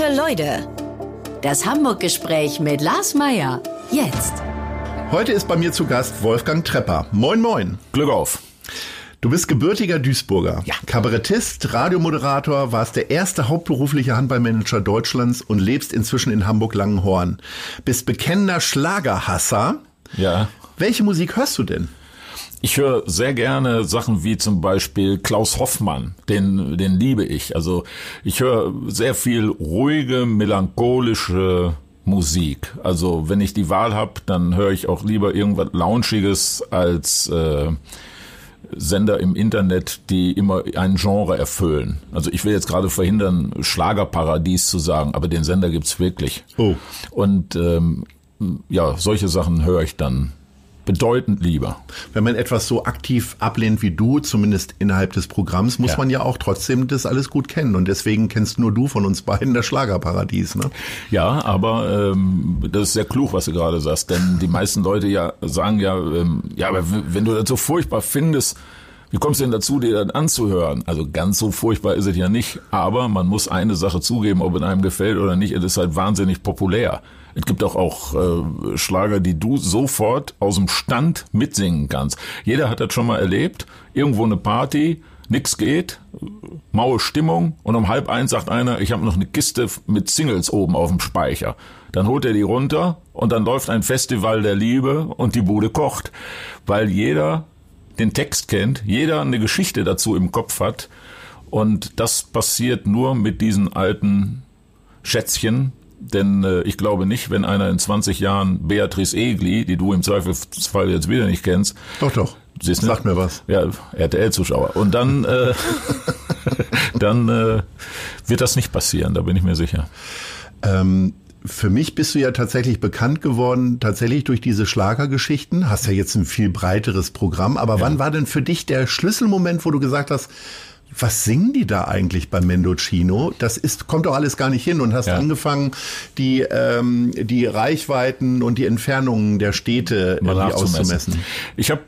Gute Leute. Das Hamburg-Gespräch mit Lars Meier. Jetzt. Heute ist bei mir zu Gast Wolfgang Trepper. Moin, moin. Glück auf. Du bist gebürtiger Duisburger. Ja. Kabarettist, Radiomoderator, warst der erste hauptberufliche Handballmanager Deutschlands und lebst inzwischen in Hamburg-Langenhorn. Bist bekennender Schlagerhasser. Ja. Welche Musik hörst du denn? Ich höre sehr gerne Sachen wie zum Beispiel Klaus Hoffmann, den, den liebe ich. Also ich höre sehr viel ruhige, melancholische Musik. Also wenn ich die Wahl habe, dann höre ich auch lieber irgendwas Launchiges als äh, Sender im Internet, die immer ein Genre erfüllen. Also ich will jetzt gerade verhindern, Schlagerparadies zu sagen, aber den Sender gibt's wirklich. Oh. Und ähm, ja, solche Sachen höre ich dann bedeutend lieber. Wenn man etwas so aktiv ablehnt wie du, zumindest innerhalb des Programms, muss Ja. man ja auch trotzdem das alles gut kennen. Und deswegen kennst nur du von uns beiden das Schlagerparadies. Ne? Ja, aber ähm, das ist sehr klug, was du gerade sagst, denn die meisten Leute ja sagen ja, ähm, ja, aber wenn du das so furchtbar findest, wie kommst du denn dazu, dir das anzuhören? Also ganz so furchtbar ist es ja nicht, aber man muss eine Sache zugeben, ob es einem gefällt oder nicht, es ist halt wahnsinnig populär. Es gibt auch, auch äh, Schlager, die du sofort aus dem Stand mitsingen kannst. Jeder hat das schon mal erlebt. Irgendwo eine Party, nix geht, maue Stimmung und um halb eins sagt einer, ich habe noch eine Kiste mit Singles oben auf dem Speicher. Dann holt er die runter und dann läuft ein Festival der Liebe und die Bude kocht, weil jeder den Text kennt, jeder eine Geschichte dazu im Kopf hat und das passiert nur mit diesen alten Schätzchen, denn äh, ich glaube nicht, wenn einer in 20 Jahren Beatrice Egli, die du im Zweifelsfall jetzt wieder nicht kennst, Doch, doch. Siehst? Sag mir was. ja, RTL-Zuschauer. Und dann, äh, dann äh, wird das nicht passieren, da bin ich mir sicher. Ähm, für mich bist du ja tatsächlich bekannt geworden, tatsächlich durch diese Schlagergeschichten. Hast ja jetzt ein viel breiteres Programm. Aber wann war denn für dich der Schlüsselmoment, wo du gesagt hast, was singen die da eigentlich bei Mendocino? Das ist, kommt doch alles gar nicht hin und hast Ja. angefangen, die, ähm, die Reichweiten und die Entfernungen der Städte Mal irgendwie auszumessen. Ich habe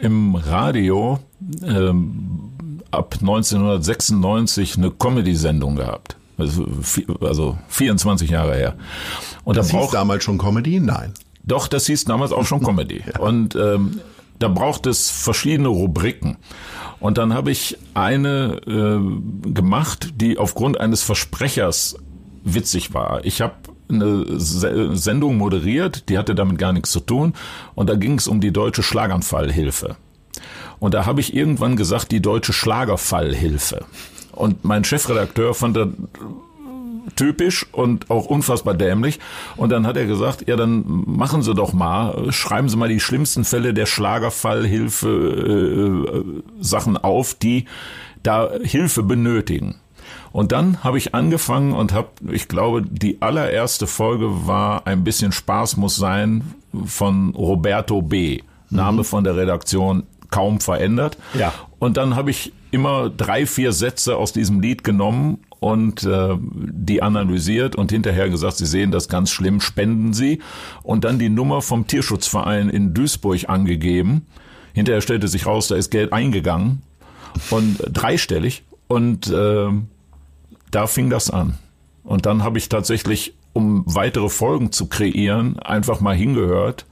im Radio ähm, ab 1996 eine Comedy-Sendung gehabt. Also, vi- also 24 Jahre her. Und Das da hieß damals schon Comedy? Nein. Doch, das hieß damals auch schon Comedy. Und ähm, da braucht es verschiedene Rubriken. Und dann habe ich eine äh, gemacht, die aufgrund eines Versprechers witzig war. Ich habe eine Se Sendung moderiert, die hatte damit gar nichts zu tun. Und da ging es um die deutsche Schlaganfallhilfe. Und da habe ich irgendwann gesagt, die deutsche Schlagerfallhilfe. Und mein Chefredakteur fand das typisch und auch unfassbar dämlich. Und dann hat er gesagt, ja, dann machen Sie doch mal, schreiben Sie mal die schlimmsten Fälle der Schlagerfallhilfe äh, Sachen auf, die da Hilfe benötigen. Und dann habe ich angefangen und habe, ich glaube, die allererste Folge war ein bisschen Spaß muss sein von Roberto B. Name von der Redaktion kaum verändert. Ja. Und dann habe ich immer drei, vier Sätze aus diesem Lied genommen und äh, die analysiert und hinterher gesagt, Sie sehen das ganz schlimm, spenden Sie. Und dann die Nummer vom Tierschutzverein in Duisburg angegeben. Hinterher stellte sich raus, da ist Geld eingegangen und dreistellig. Und äh, da fing das an. Und dann habe ich tatsächlich, um weitere Folgen zu kreieren, einfach mal hingehört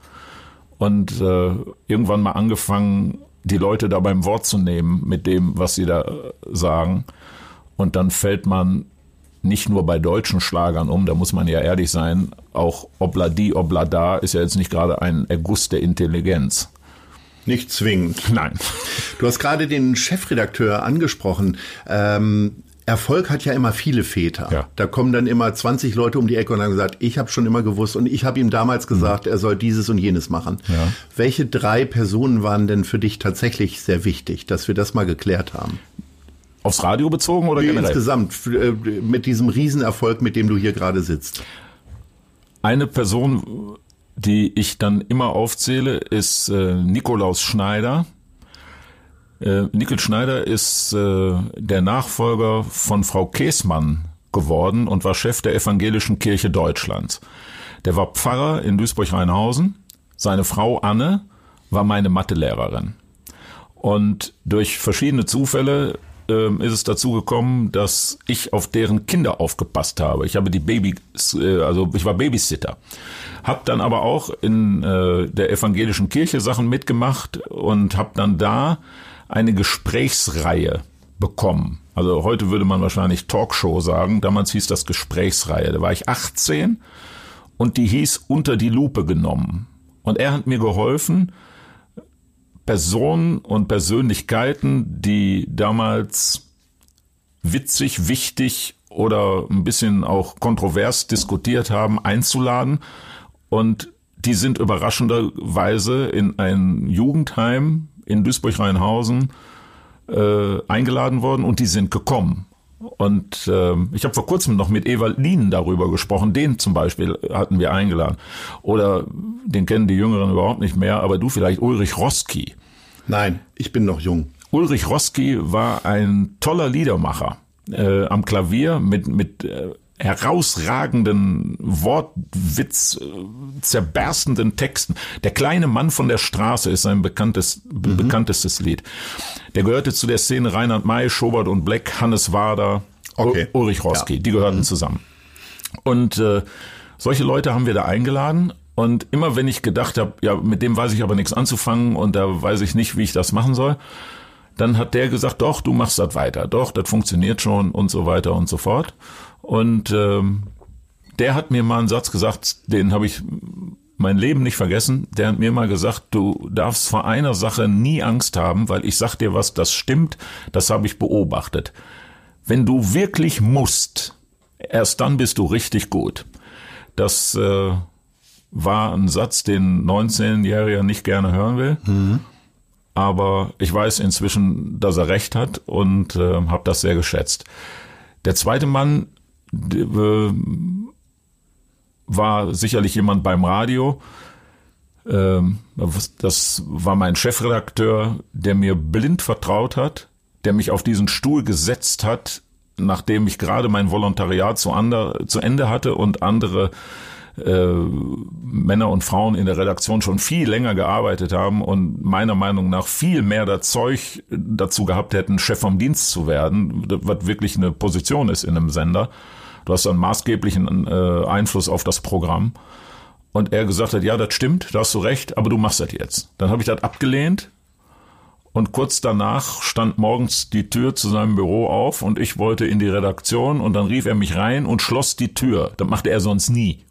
und äh, irgendwann mal angefangen, die Leute da beim Wort zu nehmen mit dem, was sie da äh, sagen. Und dann fällt man nicht nur bei deutschen Schlagern um, da muss man ja ehrlich sein, auch Obladi, Oblada ist ja jetzt nicht gerade ein Erguss der Intelligenz. Nicht zwingend. Nein. Du hast gerade den Chefredakteur angesprochen. Ähm, Erfolg hat ja immer viele Väter. Ja. Da kommen dann immer 20 Leute um die Ecke und haben gesagt, ich habe schon immer gewusst und ich habe ihm damals gesagt, er soll dieses und jenes machen. Mhm. Ja. Welche drei Personen waren denn für dich tatsächlich sehr wichtig, dass wir das mal geklärt haben? Aufs Radio bezogen oder generell? insgesamt äh, mit diesem Riesenerfolg, mit dem du hier gerade sitzt. Eine Person, die ich dann immer aufzähle, ist äh, Nikolaus Schneider. Äh, Nickel Schneider ist äh, der Nachfolger von Frau Käßmann geworden und war Chef der Evangelischen Kirche Deutschlands. Der war Pfarrer in Duisburg-Rheinhausen. Seine Frau Anne war meine Mathelehrerin. Und durch verschiedene Zufälle ähm, ist es dazu gekommen, dass ich auf deren Kinder aufgepasst habe. Ich habe die Baby, äh, also ich war Babysitter. Hab dann aber auch in äh, der evangelischen Kirche Sachen mitgemacht und habe dann da eine Gesprächsreihe bekommen. Also heute würde man wahrscheinlich Talkshow sagen. Damals hieß das Gesprächsreihe. Da war ich 18 und die hieß Unter die Lupe genommen. Und er hat mir geholfen, Personen und Persönlichkeiten, die damals witzig, wichtig oder ein bisschen auch kontrovers diskutiert haben, einzuladen. Und die sind überraschenderweise in ein Jugendheim in Duisburg-Rheinhausen äh, eingeladen worden und die sind gekommen. Und äh, ich habe vor kurzem noch mit Ewald Lien darüber gesprochen. Den zum Beispiel hatten wir eingeladen. Oder den kennen die Jüngeren überhaupt nicht mehr, aber du vielleicht Ulrich Roski. Nein, ich bin noch jung. Ulrich Roski war ein toller Liedermacher äh, am Klavier mit mit äh, herausragenden Wortwitz, äh, zerberstenden Texten. Der kleine Mann von der Straße ist sein bekanntes, mhm. bekanntestes Lied. Der gehörte zu der Szene Reinhard May, Schobert und Black, Hannes Wader, okay. Ulrich Roski. Ja. Die gehörten mhm. zusammen. Und äh, solche Leute haben wir da eingeladen. Und immer wenn ich gedacht habe, ja, mit dem weiß ich aber nichts anzufangen und da weiß ich nicht, wie ich das machen soll, dann hat der gesagt, doch, du machst das weiter, doch, das funktioniert schon und so weiter und so fort. Und ähm, der hat mir mal einen Satz gesagt, den habe ich mein Leben nicht vergessen. Der hat mir mal gesagt, du darfst vor einer Sache nie Angst haben, weil ich sag dir was, das stimmt, das habe ich beobachtet. Wenn du wirklich musst, erst dann bist du richtig gut. Das äh, war ein Satz, den 19-Jähriger nicht gerne hören will. Mhm. Aber ich weiß inzwischen, dass er recht hat und äh, habe das sehr geschätzt. Der zweite Mann, äh, war sicherlich jemand beim Radio. Ähm, das war mein Chefredakteur, der mir blind vertraut hat, der mich auf diesen Stuhl gesetzt hat, nachdem ich gerade mein Volontariat zu, ander, zu Ende hatte und andere äh, Männer und Frauen in der Redaktion schon viel länger gearbeitet haben und meiner Meinung nach viel mehr das Zeug dazu gehabt hätten, Chef vom Dienst zu werden, was wirklich eine Position ist in einem Sender. Du hast einen maßgeblichen äh, Einfluss auf das Programm. Und er gesagt hat, ja, das stimmt, da hast du recht, aber du machst das jetzt. Dann habe ich das abgelehnt. Und kurz danach stand morgens die Tür zu seinem Büro auf und ich wollte in die Redaktion und dann rief er mich rein und schloss die Tür. Das machte er sonst nie.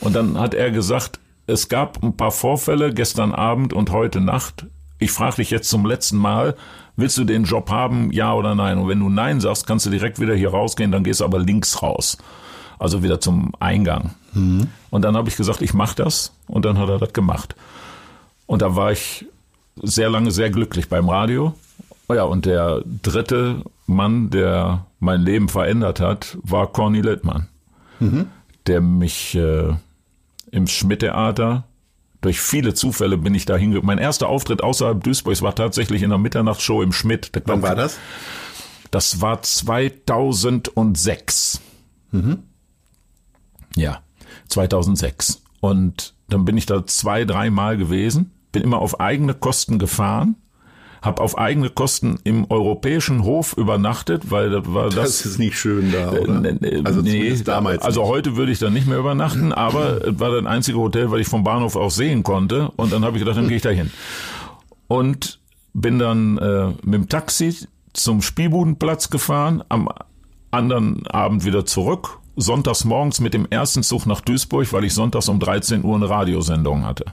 Und dann hat er gesagt, es gab ein paar Vorfälle gestern Abend und heute Nacht. Ich frage dich jetzt zum letzten Mal, willst du den Job haben, ja oder nein? Und wenn du nein sagst, kannst du direkt wieder hier rausgehen, dann gehst du aber links raus. Also wieder zum Eingang. Mhm. Und dann habe ich gesagt, ich mache das. Und dann hat er das gemacht. Und da war ich sehr lange sehr glücklich beim Radio. Ja, und der dritte Mann, der mein Leben verändert hat, war Corny Littmann, mhm. Der mich äh, im Schmidt-Theater durch viele Zufälle bin ich da hingekommen. Mein erster Auftritt außerhalb Duisburgs war tatsächlich in der Mitternachtsshow im Schmidt. Wann war das? Das war 2006. Mhm. Ja, 2006. Und dann bin ich da zwei, dreimal gewesen, bin immer auf eigene Kosten gefahren habe auf eigene Kosten im europäischen Hof übernachtet, weil das war das. Das ist nicht schön da, oder? Äh, also nee, damals. Also nicht. heute würde ich da nicht mehr übernachten, aber es war das einzige Hotel, weil ich vom Bahnhof auch sehen konnte. Und dann habe ich gedacht, dann gehe ich da hin. Und bin dann äh, mit dem Taxi zum Spielbudenplatz gefahren, am anderen Abend wieder zurück, sonntags morgens mit dem ersten Zug nach Duisburg, weil ich sonntags um 13 Uhr eine Radiosendung hatte.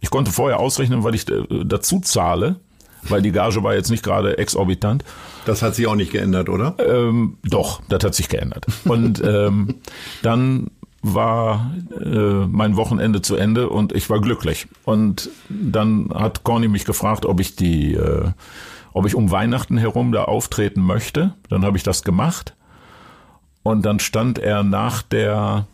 Ich konnte vorher ausrechnen, weil ich äh, dazu zahle, weil die Gage war jetzt nicht gerade exorbitant. Das hat sich auch nicht geändert, oder? Ähm, doch, das hat sich geändert. Und ähm, dann war äh, mein Wochenende zu Ende und ich war glücklich. Und dann hat Corny mich gefragt, ob ich die, äh, ob ich um Weihnachten herum da auftreten möchte. Dann habe ich das gemacht. Und dann stand er nach der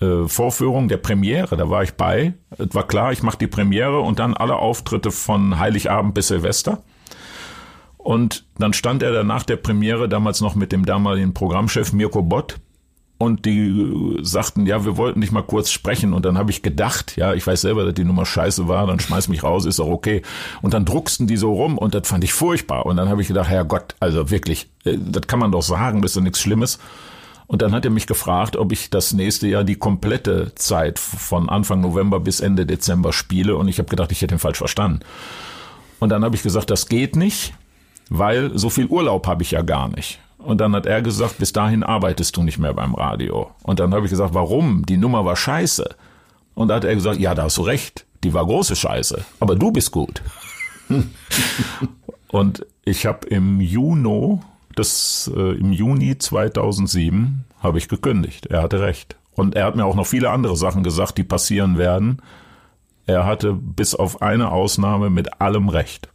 äh, Vorführung der Premiere, da war ich bei. Es war klar, ich mache die Premiere und dann alle Auftritte von Heiligabend bis Silvester. Und dann stand er danach der Premiere damals noch mit dem damaligen Programmchef Mirko Bott und die sagten, ja, wir wollten dich mal kurz sprechen und dann habe ich gedacht, ja, ich weiß selber, dass die Nummer scheiße war, dann schmeiß mich raus, ist auch okay. Und dann drucksten die so rum und das fand ich furchtbar und dann habe ich gedacht, Herr Gott, also wirklich, äh, das kann man doch sagen, das ist doch nichts Schlimmes. Und dann hat er mich gefragt, ob ich das nächste Jahr die komplette Zeit von Anfang November bis Ende Dezember spiele und ich habe gedacht, ich hätte ihn falsch verstanden. Und dann habe ich gesagt, das geht nicht, weil so viel Urlaub habe ich ja gar nicht. Und dann hat er gesagt, bis dahin arbeitest du nicht mehr beim Radio. Und dann habe ich gesagt, warum? Die Nummer war scheiße. Und da hat er gesagt, ja, da hast du recht. Die war große Scheiße. Aber du bist gut. und ich habe im Juni, das, äh, im Juni 2007, habe ich gekündigt. Er hatte recht. Und er hat mir auch noch viele andere Sachen gesagt, die passieren werden. Er hatte bis auf eine Ausnahme mit allem recht.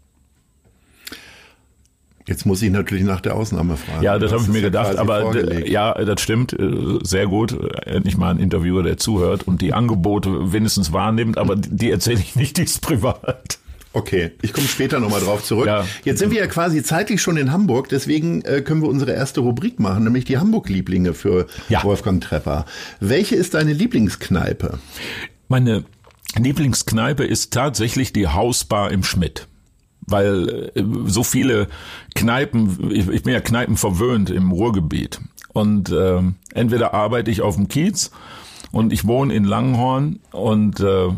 Jetzt muss ich natürlich nach der Ausnahme fragen. Ja, das habe ich mir gedacht, aber ja, das stimmt, äh, sehr gut. Endlich mal ein Interviewer, der zuhört und die Angebote wenigstens wahrnimmt, aber die erzähle ich nicht, die ist privat. Okay, ich komme später nochmal drauf zurück. Ja. Jetzt sind wir ja quasi zeitlich schon in Hamburg, deswegen äh, können wir unsere erste Rubrik machen, nämlich die Hamburg-Lieblinge für ja. Wolfgang Trepper. Welche ist deine Lieblingskneipe? Meine Lieblingskneipe ist tatsächlich die Hausbar im Schmidt weil äh, so viele Kneipen, ich, ich bin ja Kneipen verwöhnt im Ruhrgebiet und äh, entweder arbeite ich auf dem Kiez und ich wohne in Langenhorn und äh,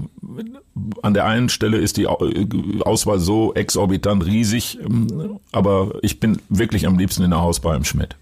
an der einen Stelle ist die Auswahl so exorbitant riesig, ähm, aber ich bin wirklich am liebsten in der Hausbar im Schmidt.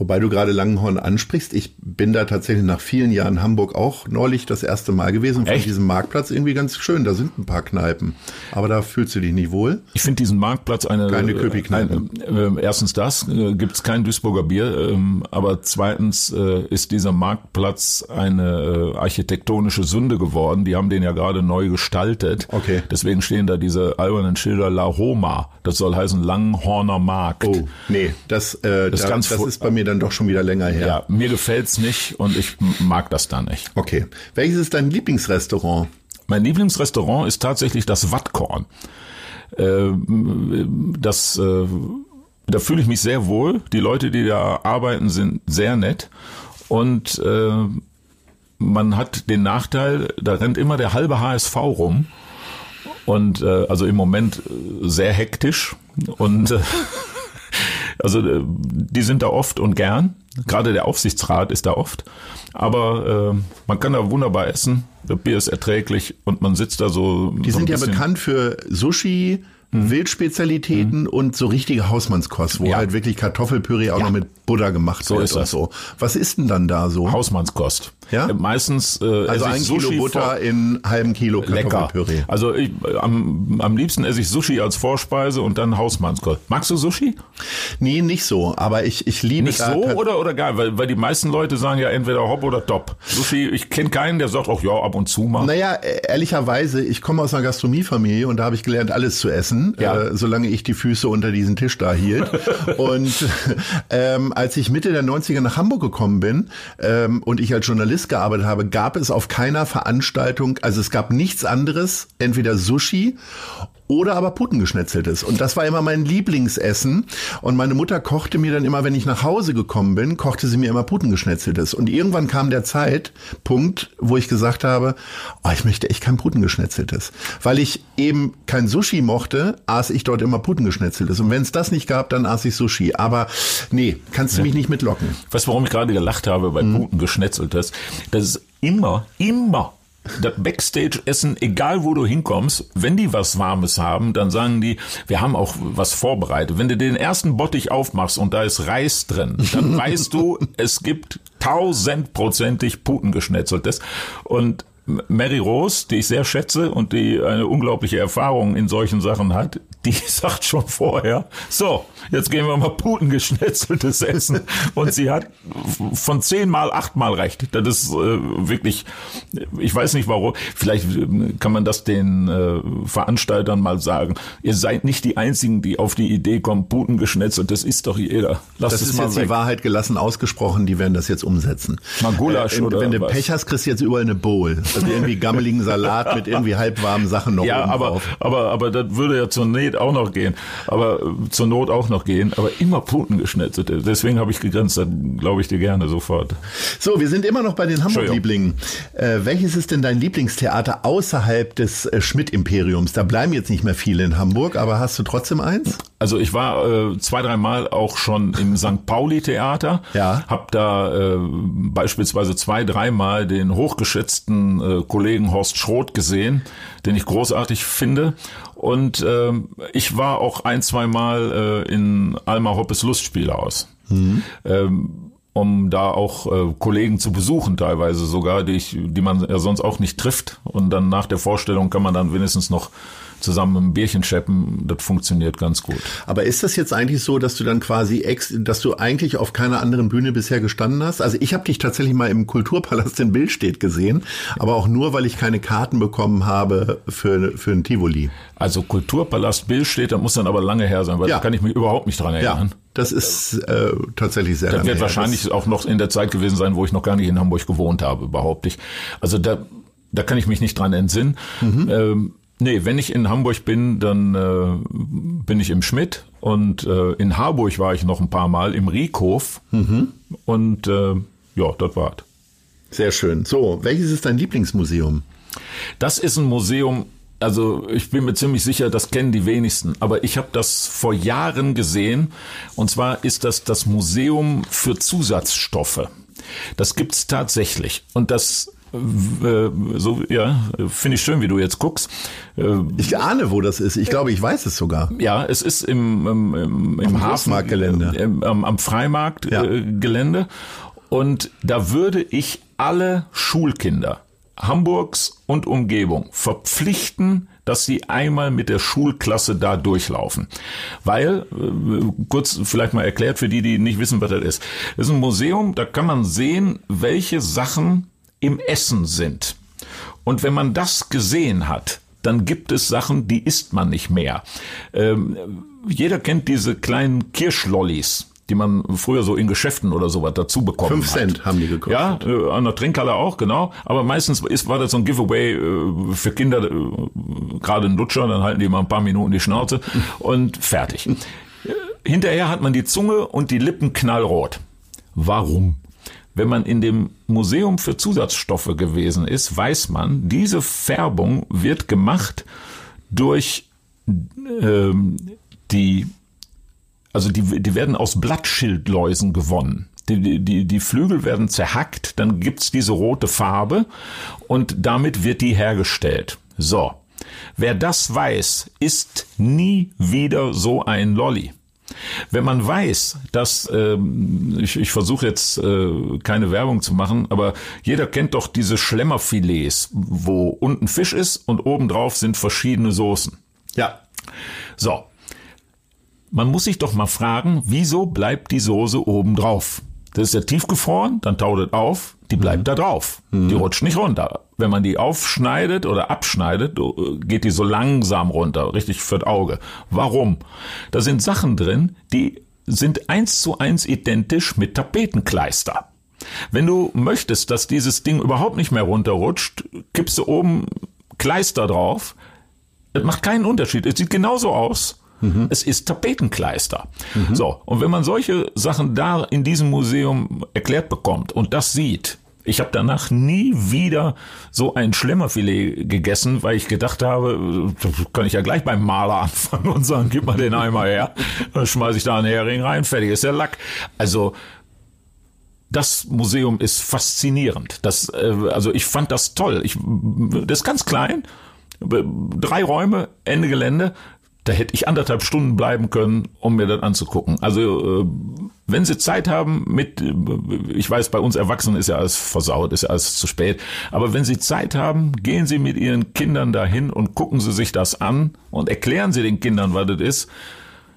Wobei du gerade Langenhorn ansprichst, ich bin da tatsächlich nach vielen Jahren Hamburg auch neulich das erste Mal gewesen. Von diesem Marktplatz irgendwie ganz schön. Da sind ein paar Kneipen. Aber da fühlst du dich nicht wohl. Ich finde diesen Marktplatz eine. Keine Köpi-Kneipe. Äh, erstens das, äh, gibt es kein Duisburger Bier. Ähm, aber zweitens äh, ist dieser Marktplatz eine äh, architektonische Sünde geworden. Die haben den ja gerade neu gestaltet. Okay. Deswegen stehen da diese albernen Schilder La Homa. Das soll heißen Langhorner Markt. Oh, nee, das, äh, das, da, das ist bei mir dann doch schon wieder länger her. Ja, mir gefällt's nicht und ich mag das da nicht. Okay. Welches ist dein Lieblingsrestaurant? Mein Lieblingsrestaurant ist tatsächlich das Wattkorn. Äh, das, äh, da fühle ich mich sehr wohl. Die Leute, die da arbeiten, sind sehr nett. Und äh, man hat den Nachteil, da rennt immer der halbe HSV rum. Und äh, also im Moment sehr hektisch. Und Also äh, die sind da oft und gern. Gerade der Aufsichtsrat ist da oft. Aber äh, man kann da wunderbar essen. Das Bier ist erträglich und man sitzt da so. Die so sind ja bekannt für Sushi, mhm. Wildspezialitäten mhm. und so richtige Hausmannskost, wo ja. halt wirklich Kartoffelpüree auch ja. noch mit Butter gemacht so wird ist und das. so. Was ist denn dann da so? Hausmannskost. Ja? Äh, meistens äh, also ein Kilo Sushi Butter in halben Kilo Kartoffelpüree. Lecker. Also ich, am, am liebsten esse ich Sushi als Vorspeise und dann Hausmannskost. Magst du Sushi? Nee, nicht so. Aber ich, ich liebe Nicht so oder oder geil, weil, weil die meisten Leute sagen ja entweder hopp oder top. Sushi, ich kenne keinen, der sagt auch ja ab und zu mal. Naja, e-, ehrlicherweise, ich komme aus einer Gastronomiefamilie und da habe ich gelernt, alles zu essen, ja. äh, solange ich die Füße unter diesen Tisch da hielt. und ähm, als ich Mitte der 90er nach Hamburg gekommen bin ähm, und ich als Journalist gearbeitet habe, gab es auf keiner Veranstaltung, also es gab nichts anderes, entweder Sushi oder aber Puttengeschnetzeltes. Und das war immer mein Lieblingsessen. Und meine Mutter kochte mir dann immer, wenn ich nach Hause gekommen bin, kochte sie mir immer Puttengeschnetzeltes. Und irgendwann kam der Zeitpunkt, wo ich gesagt habe, oh, ich möchte echt kein Puttengeschnetzeltes. Weil ich eben kein Sushi mochte, aß ich dort immer Puttengeschnetzeltes. Und wenn es das nicht gab, dann aß ich Sushi. Aber nee, kannst du mich nicht mitlocken. Weißt du, warum ich gerade gelacht habe bei hm. Puttengeschnetzeltes? Das ist immer, immer Backstage-Essen, egal wo du hinkommst, wenn die was Warmes haben, dann sagen die, wir haben auch was vorbereitet. Wenn du den ersten Bottich aufmachst und da ist Reis drin, dann weißt du, es gibt tausendprozentig Putengeschnetzeltes. Und Mary Rose, die ich sehr schätze und die eine unglaubliche Erfahrung in solchen Sachen hat, die sagt schon vorher, so, jetzt gehen wir mal Putengeschnetzeltes essen. Und sie hat von zehnmal achtmal recht. Das ist äh, wirklich, ich weiß nicht warum, vielleicht äh, kann man das den äh, Veranstaltern mal sagen. Ihr seid nicht die Einzigen, die auf die Idee kommen, Putengeschnetzelt, das ist doch jeder. Lass das ist mal jetzt weg. die Wahrheit gelassen ausgesprochen, die werden das jetzt umsetzen. Mal Gulasch äh, oder Wenn du was? Pech hast, kriegst du jetzt überall eine Bowl. Also irgendwie gammeligen Salat mit irgendwie halbwarmen Sachen noch Ja, aber, drauf. aber, aber das würde ja zur Nähe geht auch noch gehen, aber äh, zur Not auch noch gehen, aber immer Putengeschnitzelt. Deswegen habe ich gegrenzt, dann glaube ich dir gerne sofort. So, wir sind immer noch bei den Hamburg-Lieblingen. Äh, welches ist denn dein Lieblingstheater außerhalb des äh, Schmidt-Imperiums? Da bleiben jetzt nicht mehr viele in Hamburg, aber hast du trotzdem eins? Also ich war äh, zwei, dreimal auch schon im St. Pauli-Theater. Ja. Hab da äh, beispielsweise zwei, dreimal den hochgeschätzten äh, Kollegen Horst Schroth gesehen, den ich großartig finde. Und äh, ich war auch ein, zwei Mal äh, in Alma Hoppes Lustspielhaus. Mhm. Ähm, um da auch äh, Kollegen zu besuchen, teilweise sogar, die, ich, die man ja sonst auch nicht trifft. Und dann nach der Vorstellung kann man dann wenigstens noch zusammen ein Bierchen scheppen, das funktioniert ganz gut. Aber ist das jetzt eigentlich so, dass du dann quasi ex, dass du eigentlich auf keiner anderen Bühne bisher gestanden hast? Also ich habe dich tatsächlich mal im Kulturpalast in Billstedt gesehen, aber auch nur, weil ich keine Karten bekommen habe für, für ein Tivoli. Also Kulturpalast Billstedt, da muss dann aber lange her sein, weil ja. da kann ich mich überhaupt nicht dran erinnern. Ja. Das ist äh, tatsächlich sehr Das wird her. wahrscheinlich das auch noch in der Zeit gewesen sein, wo ich noch gar nicht in Hamburg gewohnt habe, behaupte ich. Also da, da kann ich mich nicht dran entsinnen. Mhm. Ähm, Nee, wenn ich in Hamburg bin, dann äh, bin ich im Schmidt und äh, in Harburg war ich noch ein paar Mal im Riekhof mhm. und äh, ja, dort war es. Sehr schön. So, welches ist dein Lieblingsmuseum? Das ist ein Museum, also ich bin mir ziemlich sicher, das kennen die wenigsten, aber ich habe das vor Jahren gesehen und zwar ist das das Museum für Zusatzstoffe. Das gibt's tatsächlich und das so, ja, finde ich schön, wie du jetzt guckst. Äh, ich ahne, wo das ist. Ich glaube, ich weiß es sogar. Ja, es ist im, im, im, im Hafengelände. Äh, am, am Freimarktgelände. Ja. Und da würde ich alle Schulkinder Hamburgs und Umgebung verpflichten, dass sie einmal mit der Schulklasse da durchlaufen. Weil, kurz vielleicht mal erklärt für die, die nicht wissen, was das ist. Das ist ein Museum, da kann man sehen, welche Sachen im Essen sind. Und wenn man das gesehen hat, dann gibt es Sachen, die isst man nicht mehr. Ähm, jeder kennt diese kleinen Kirschlollis die man früher so in Geschäften oder sowas dazu bekommen Fünf Cent hat. haben die gekostet. Ja, äh, an der Trinkhalle auch, genau. Aber meistens ist, war das so ein Giveaway äh, für Kinder, äh, gerade ein Lutscher, dann halten die mal ein paar Minuten die Schnauze und fertig. Hinterher hat man die Zunge und die Lippen knallrot. Warum? Wenn man in dem Museum für Zusatzstoffe gewesen ist, weiß man, diese Färbung wird gemacht durch ähm, die, also die, die werden aus Blattschildläusen gewonnen. Die, die, die Flügel werden zerhackt, dann gibt's diese rote Farbe und damit wird die hergestellt. So. Wer das weiß, ist nie wieder so ein Lolly. Wenn man weiß, dass, ähm, ich, ich versuche jetzt äh, keine Werbung zu machen, aber jeder kennt doch diese Schlemmerfilets, wo unten Fisch ist und obendrauf sind verschiedene Soßen. Ja. So. Man muss sich doch mal fragen, wieso bleibt die Soße obendrauf? Das ist ja tiefgefroren, dann taut es auf, die bleibt mhm. da drauf. Mhm. Die rutscht nicht runter. Wenn man die aufschneidet oder abschneidet, geht die so langsam runter, richtig fürs Auge. Warum? Da sind Sachen drin, die sind eins zu eins identisch mit Tapetenkleister. Wenn du möchtest, dass dieses Ding überhaupt nicht mehr runterrutscht, kippst du oben Kleister drauf. Das macht keinen Unterschied. Es sieht genauso aus, Mhm. Es ist Tapetenkleister. Mhm. So. Und wenn man solche Sachen da in diesem Museum erklärt bekommt und das sieht, ich habe danach nie wieder so ein Schlemmerfilet gegessen, weil ich gedacht habe, kann ich ja gleich beim Maler anfangen und sagen, gib mal den Eimer her. Dann schmeiße ich da einen Hering rein, fertig ist der Lack. Also das Museum ist faszinierend. Das, äh, also ich fand das toll. Ich, das ist ganz klein, drei Räume, Ende Gelände, da hätte ich anderthalb Stunden bleiben können, um mir das anzugucken. Also äh, wenn Sie Zeit haben mit, äh, ich weiß, bei uns Erwachsenen ist ja alles versaut, ist ja alles zu spät, aber wenn Sie Zeit haben, gehen Sie mit Ihren Kindern dahin und gucken Sie sich das an und erklären Sie den Kindern, was das ist.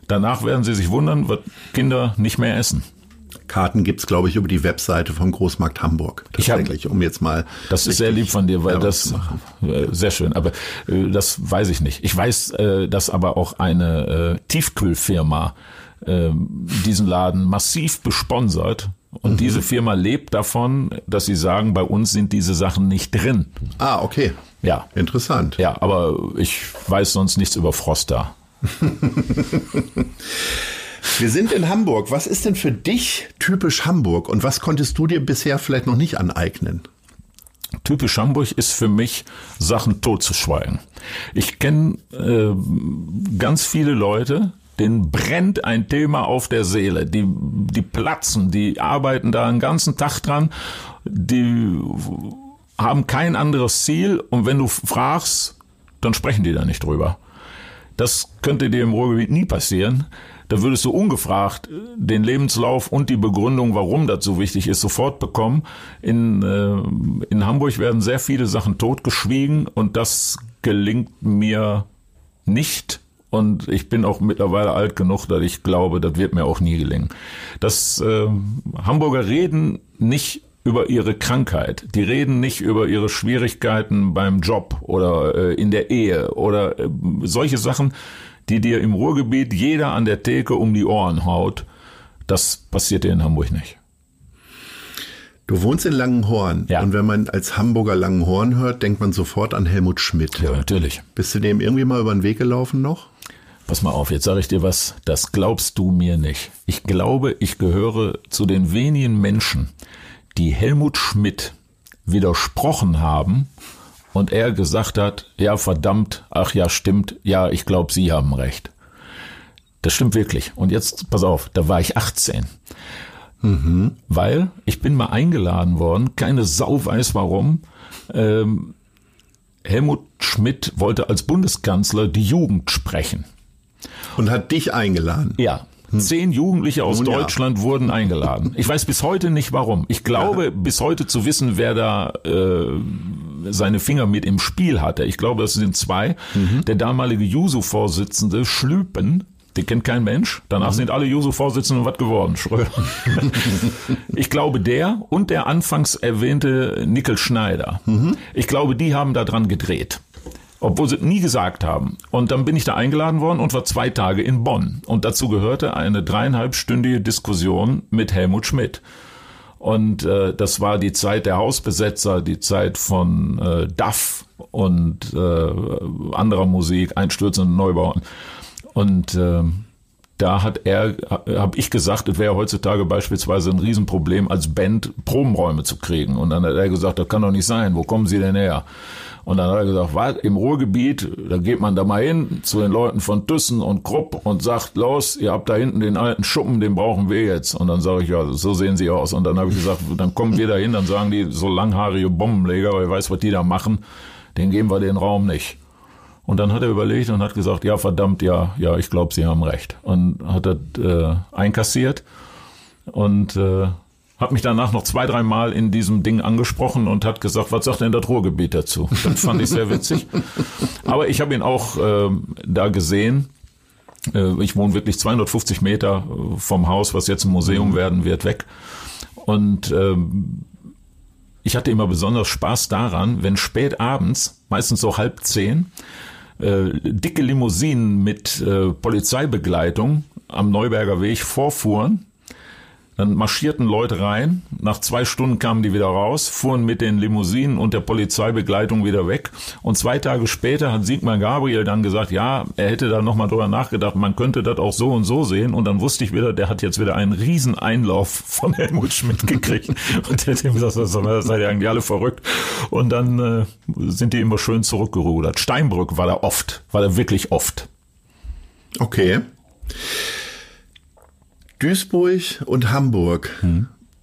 Danach werden Sie sich wundern, was Kinder nicht mehr essen. Karten gibt's glaube ich, über die Webseite vom Großmarkt Hamburg. Tatsächlich, um jetzt mal. Das ist sehr lieb von dir, weil das sehr schön. Aber äh, das weiß ich nicht. Ich weiß, äh, dass aber auch eine äh, Tiefkühlfirma äh, diesen Laden massiv besponsert. Und mhm. diese Firma lebt davon, dass sie sagen, bei uns sind diese Sachen nicht drin. Ah, okay. Ja. Interessant. Ja, aber ich weiß sonst nichts über Froster. Wir sind in Hamburg. Was ist denn für dich typisch Hamburg und was konntest du dir bisher vielleicht noch nicht aneignen? Typisch Hamburg ist für mich, Sachen totzuschweigen. Ich kenne äh, ganz viele Leute, denen brennt ein Thema auf der Seele. Die, die platzen, die arbeiten da einen ganzen Tag dran, die haben kein anderes Ziel und wenn du fragst, dann sprechen die da nicht drüber. Das könnte dir im Ruhrgebiet nie passieren. Da würdest du ungefragt den Lebenslauf und die Begründung, warum das so wichtig ist, sofort bekommen. In, äh, in Hamburg werden sehr viele Sachen totgeschwiegen und das gelingt mir nicht. Und ich bin auch mittlerweile alt genug, dass ich glaube, das wird mir auch nie gelingen. Das äh, Hamburger reden nicht über ihre Krankheit. Die reden nicht über ihre Schwierigkeiten beim Job oder äh, in der Ehe oder äh, solche Sachen, die dir im Ruhrgebiet jeder an der Theke um die Ohren haut. Das passiert dir in Hamburg nicht. Du wohnst in Langenhorn Ja. und wenn man als Hamburger Langenhorn hört, denkt man sofort an Helmut Schmidt. Ja, natürlich. Bist du dem irgendwie mal über den Weg gelaufen noch? Pass mal auf, jetzt sage ich dir was, das glaubst du mir nicht. Ich glaube, ich gehöre zu den wenigen Menschen, die Helmut Schmidt widersprochen haben und er gesagt hat, ja verdammt, ach ja stimmt, ja ich glaube, Sie haben recht. Das stimmt wirklich. Und jetzt, pass auf, da war ich 18. Weil ich bin mal eingeladen worden, keine Sau weiß warum. Ähm, Helmut Schmidt wollte als Bundeskanzler die Jugend sprechen. Und hat dich eingeladen. Ja. Zehn Jugendliche aus Nun ja. Deutschland wurden eingeladen. Ich weiß bis heute nicht warum. Ich glaube bis heute zu wissen, wer da äh, seine Finger mit im Spiel hatte. Ich glaube, das sind zwei. Der damalige Juso-Vorsitzende Schlüpen, den kennt kein Mensch. Danach sind alle Juso-Vorsitzenden was geworden, Schröder. ich glaube, der und der anfangs erwähnte Nickel Schneider. Ich glaube, die haben da dran gedreht obwohl sie nie gesagt haben. Und dann bin ich da eingeladen worden und war zwei Tage in Bonn. Und dazu gehörte eine dreieinhalbstündige Diskussion mit Helmut Schmidt. Und äh, das war die Zeit der Hausbesetzer, die Zeit von äh, Duff und äh, anderer Musik, einstürzenden Neubauten. Und äh, da hat er, habe ich gesagt, es wäre heutzutage beispielsweise ein Riesenproblem, als Band Probenräume zu kriegen. Und dann hat er gesagt, das kann doch nicht sein. Wo kommen Sie denn her? Und dann hat er gesagt, was, im Ruhrgebiet, da geht man da mal hin zu den Leuten von Thyssen und Krupp und sagt, los, ihr habt da hinten den alten Schuppen, den brauchen wir jetzt. Und dann sage ich, ja, so sehen sie aus. Und dann habe ich gesagt, dann kommen wir da hin, dann sagen die, so langhaarige Bombenleger, ich weiß, was die da machen, den geben wir den Raum nicht. Und dann hat er überlegt und hat gesagt, ja, verdammt, ja, ja, ich glaube, Sie haben recht. Und hat das äh, einkassiert und äh, hat mich danach noch zwei, drei Mal in diesem Ding angesprochen und hat gesagt, was sagt denn das Ruhrgebiet dazu? Das fand ich sehr witzig. Aber ich habe ihn auch äh, da gesehen. Äh, ich wohne wirklich 250 Meter äh, vom Haus, was jetzt ein Museum werden wird, weg. Und ähm, ich hatte immer besonders Spaß daran, wenn spät abends, meistens so halb zehn, äh, dicke Limousinen mit äh, Polizeibegleitung am Neuberger Weg vorfuhren. Dann marschierten Leute rein. Nach zwei Stunden kamen die wieder raus, fuhren mit den Limousinen und der Polizeibegleitung wieder weg. Und zwei Tage später hat Sigmar Gabriel dann gesagt, ja, er hätte da nochmal drüber nachgedacht, man könnte das auch so und so sehen. Und dann wusste ich wieder, der hat jetzt wieder einen riesen Einlauf von Helmut Schmidt gekriegt. und der hat ihm gesagt, das seid ihr eigentlich alle verrückt. Und dann äh, sind die immer schön zurückgerudert. Steinbrück war da oft, war da wirklich oft. Okay. Duisburg und Hamburg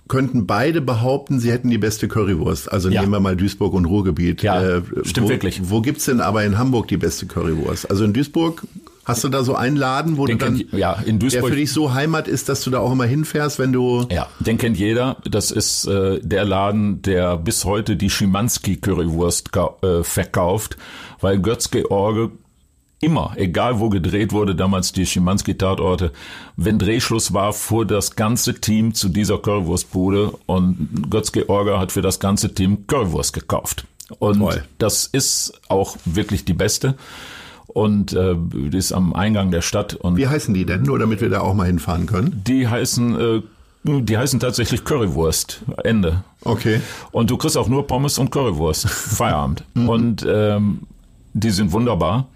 könnten beide behaupten, sie hätten die beste Currywurst. Also Ja. nehmen wir mal Duisburg und Ruhrgebiet. Äh, Ja, stimmt wo, wirklich. Wo gibt's denn aber in Hamburg die beste Currywurst? Also in Duisburg hast du da so einen Laden, wo Den du dann, kennt- ja, in der Duisburg- für dich so Heimat ist, dass du da auch immer hinfährst, wenn du Ja, den kennt jeder. Das ist äh, der Laden, der bis heute die Schimanski Currywurst ka- äh, verkauft, weil Götz George immer, egal wo gedreht wurde, damals die Schimanski-Tatorte, wenn Drehschluss war, fuhr das ganze Team zu dieser Currywurstbude und Götz George hat für das ganze Team Currywurst gekauft. Und Toll. das ist auch wirklich die beste. Und äh, die ist am Eingang der Stadt und Wie heißen die denn? Nur damit wir da auch mal hinfahren können. die heißen, äh, die heißen tatsächlich Currywurst. Ende. Okay. Und du kriegst auch nur Pommes und Currywurst. Feierabend. Und ähm, die sind wunderbar.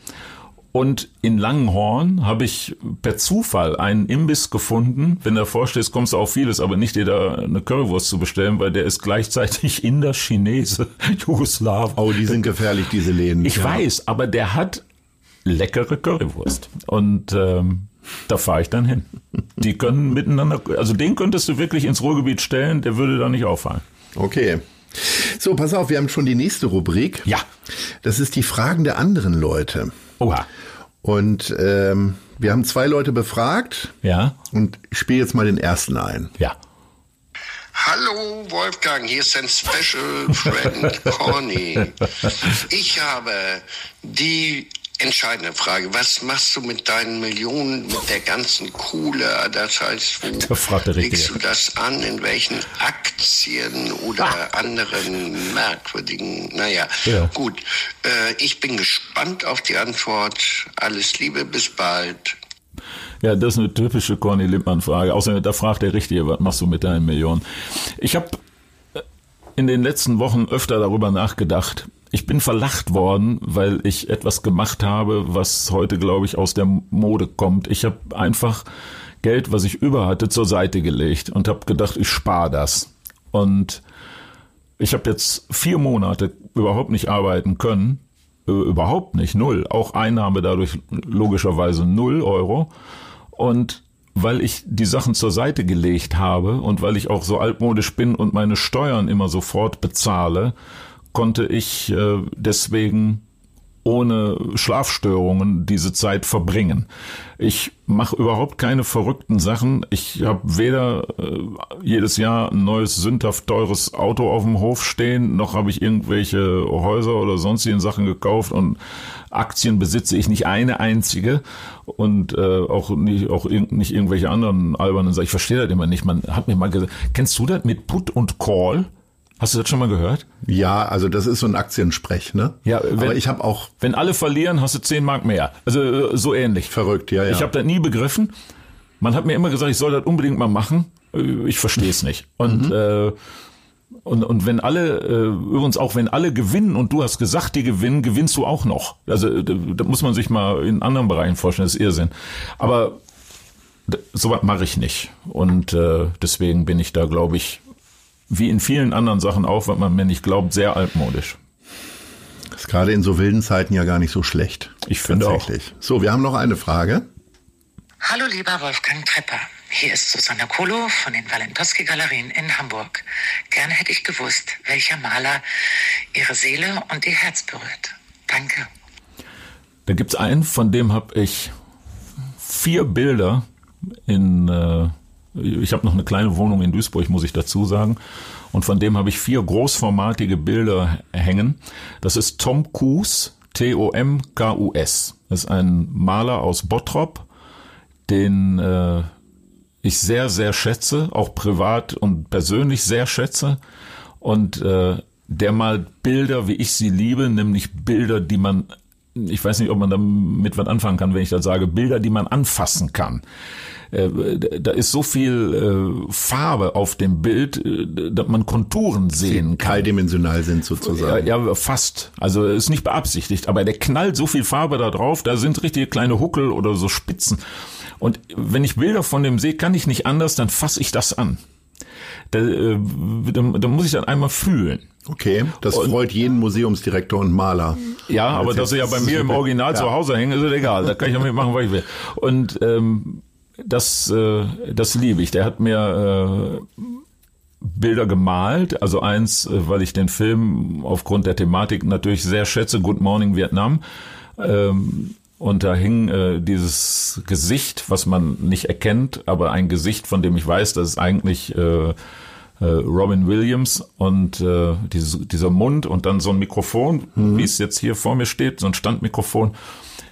Und in Langenhorn habe ich per Zufall einen Imbiss gefunden. Wenn du davor stehst, kommst du auf vieles, aber nicht dir da eine Currywurst zu bestellen, weil der ist gleichzeitig Inder, Chinese, Jugoslaw. Oh, die sind gefährlich, diese Läden. Ich ja. weiß, aber der hat leckere Currywurst. Und ähm, da fahre ich dann hin. Die können miteinander, also den könntest du wirklich ins Ruhrgebiet stellen, der würde da nicht auffallen. Okay. So, pass auf, wir haben schon die nächste Rubrik. Ja. Das ist die Fragen der anderen Leute. Oha. Und ähm, wir haben zwei Leute befragt. Ja. Und ich spiele jetzt mal den ersten ein. Ja. Hallo Wolfgang, hier ist dein Special Friend Conny. Ich habe die entscheidende Frage. Was machst du mit deinen Millionen, mit der ganzen Kohle? Das heißt, wo der legst du das an? In welchen Aktien oder anderen merkwürdigen? Naja, Ja. gut. Äh, ich bin gespannt auf die Antwort. Alles Liebe, bis bald. Ja, das ist eine typische Conny Lippmann-Frage. Außerdem, da fragt der Richtige, was machst du mit deinen Millionen? Ich habe in den letzten Wochen öfter darüber nachgedacht. Ich bin verlacht worden, weil ich etwas gemacht habe, was heute, glaube ich, aus der Mode kommt. Ich habe einfach Geld, was ich über hatte, zur Seite gelegt und habe gedacht, ich spare das. Und ich habe jetzt vier Monate überhaupt nicht arbeiten können. Äh, Überhaupt nicht, null. Auch Einnahme dadurch logischerweise null Euro. Und weil ich die Sachen zur Seite gelegt habe und weil ich auch so altmodisch bin und meine Steuern immer sofort bezahle, konnte ich äh, deswegen ohne Schlafstörungen diese Zeit verbringen. Ich mache überhaupt keine verrückten Sachen. Ich habe weder äh, jedes Jahr ein neues sündhaft teures Auto auf dem Hof stehen, noch habe ich irgendwelche Häuser oder sonstigen Sachen gekauft und Aktien besitze ich nicht eine einzige und äh, auch nicht auch irg nicht irgendwelche anderen albernen Sachen. Ich verstehe das immer nicht. Man hat mir mal gesagt, kennst du das mit Put und Call? Hast du das schon mal gehört? Ja, also das ist so ein Aktiensprech, ne? Ja, wenn- aber ich habe auch Wenn alle verlieren, hast du 10 Mark mehr. Also äh, so ähnlich. verrückt, ja, ja. Ich habe das nie begriffen. Man hat mir immer gesagt, ich soll das unbedingt mal machen. Äh, Ich verstehe es nicht. Und, äh, und, und wenn alle, äh, übrigens auch wenn alle gewinnen und du hast gesagt, die gewinnen, gewinnst du auch noch. Also äh, da, da muss man sich mal in anderen Bereichen vorstellen, das ist Irrsinn. Aber sowas mache ich nicht. Und äh, deswegen bin ich da, glaube ich, wie in vielen anderen Sachen auch, was man mir nicht glaubt, sehr altmodisch. ist gerade in so wilden Zeiten ja gar nicht so schlecht. Ich finde auch. So, wir haben noch eine Frage. Hallo lieber Wolfgang Trepper. Hier ist Susanne Kolo von den Walentowski Galerien in Hamburg. Gerne hätte ich gewusst, welcher Maler Ihre Seele und Ihr Herz berührt. Danke. Da gibt's einen, von dem habe ich vier Bilder in, äh, ich habe noch eine kleine Wohnung in Duisburg, muss ich dazu sagen. Und von dem habe ich vier großformatige Bilder hängen. Das ist Tom Kuhs, T-O-M-K-U-S. Das ist ein Maler aus Bottrop, den äh, ich sehr, sehr schätze, auch privat und persönlich sehr schätze. Und äh, der malt Bilder, wie ich sie liebe, nämlich Bilder, die man, ich weiß nicht, ob man damit was anfangen kann, wenn ich das sage, Bilder, die man anfassen kann. Äh, da ist so viel äh, Farbe auf dem Bild, äh, dass man Konturen sehen kann. Dreidimensional sind Ja, sozusagen. ja, fast. Also ist nicht beabsichtigt, aber der knallt so viel Farbe da drauf, da sind richtige kleine Huckel oder so Spitzen. Und wenn ich Bilder von dem sehe, kann ich nicht anders, dann fasse ich das an. Da, äh, da, da muss ich dann einmal fühlen. Okay, das freut jeden Museumsdirektor und Maler. Ja, aber dass sie ja bei mir im Original Ja. zu Hause hängen, ist es egal. Da kann ich damit machen, was ich will. Und ähm, das, äh, das liebe ich. Der hat mir äh, Bilder gemalt. Also eins, äh, weil ich den Film aufgrund der Thematik natürlich sehr schätze, Good Morning Vietnam. Ähm, und da hing äh, dieses Gesicht, was man nicht erkennt, aber ein Gesicht, von dem ich weiß, dass es eigentlich äh, äh, Robin Williams und äh, dieses, dieser Mund und dann so ein Mikrofon, wie es jetzt hier vor mir steht, so ein Standmikrofon.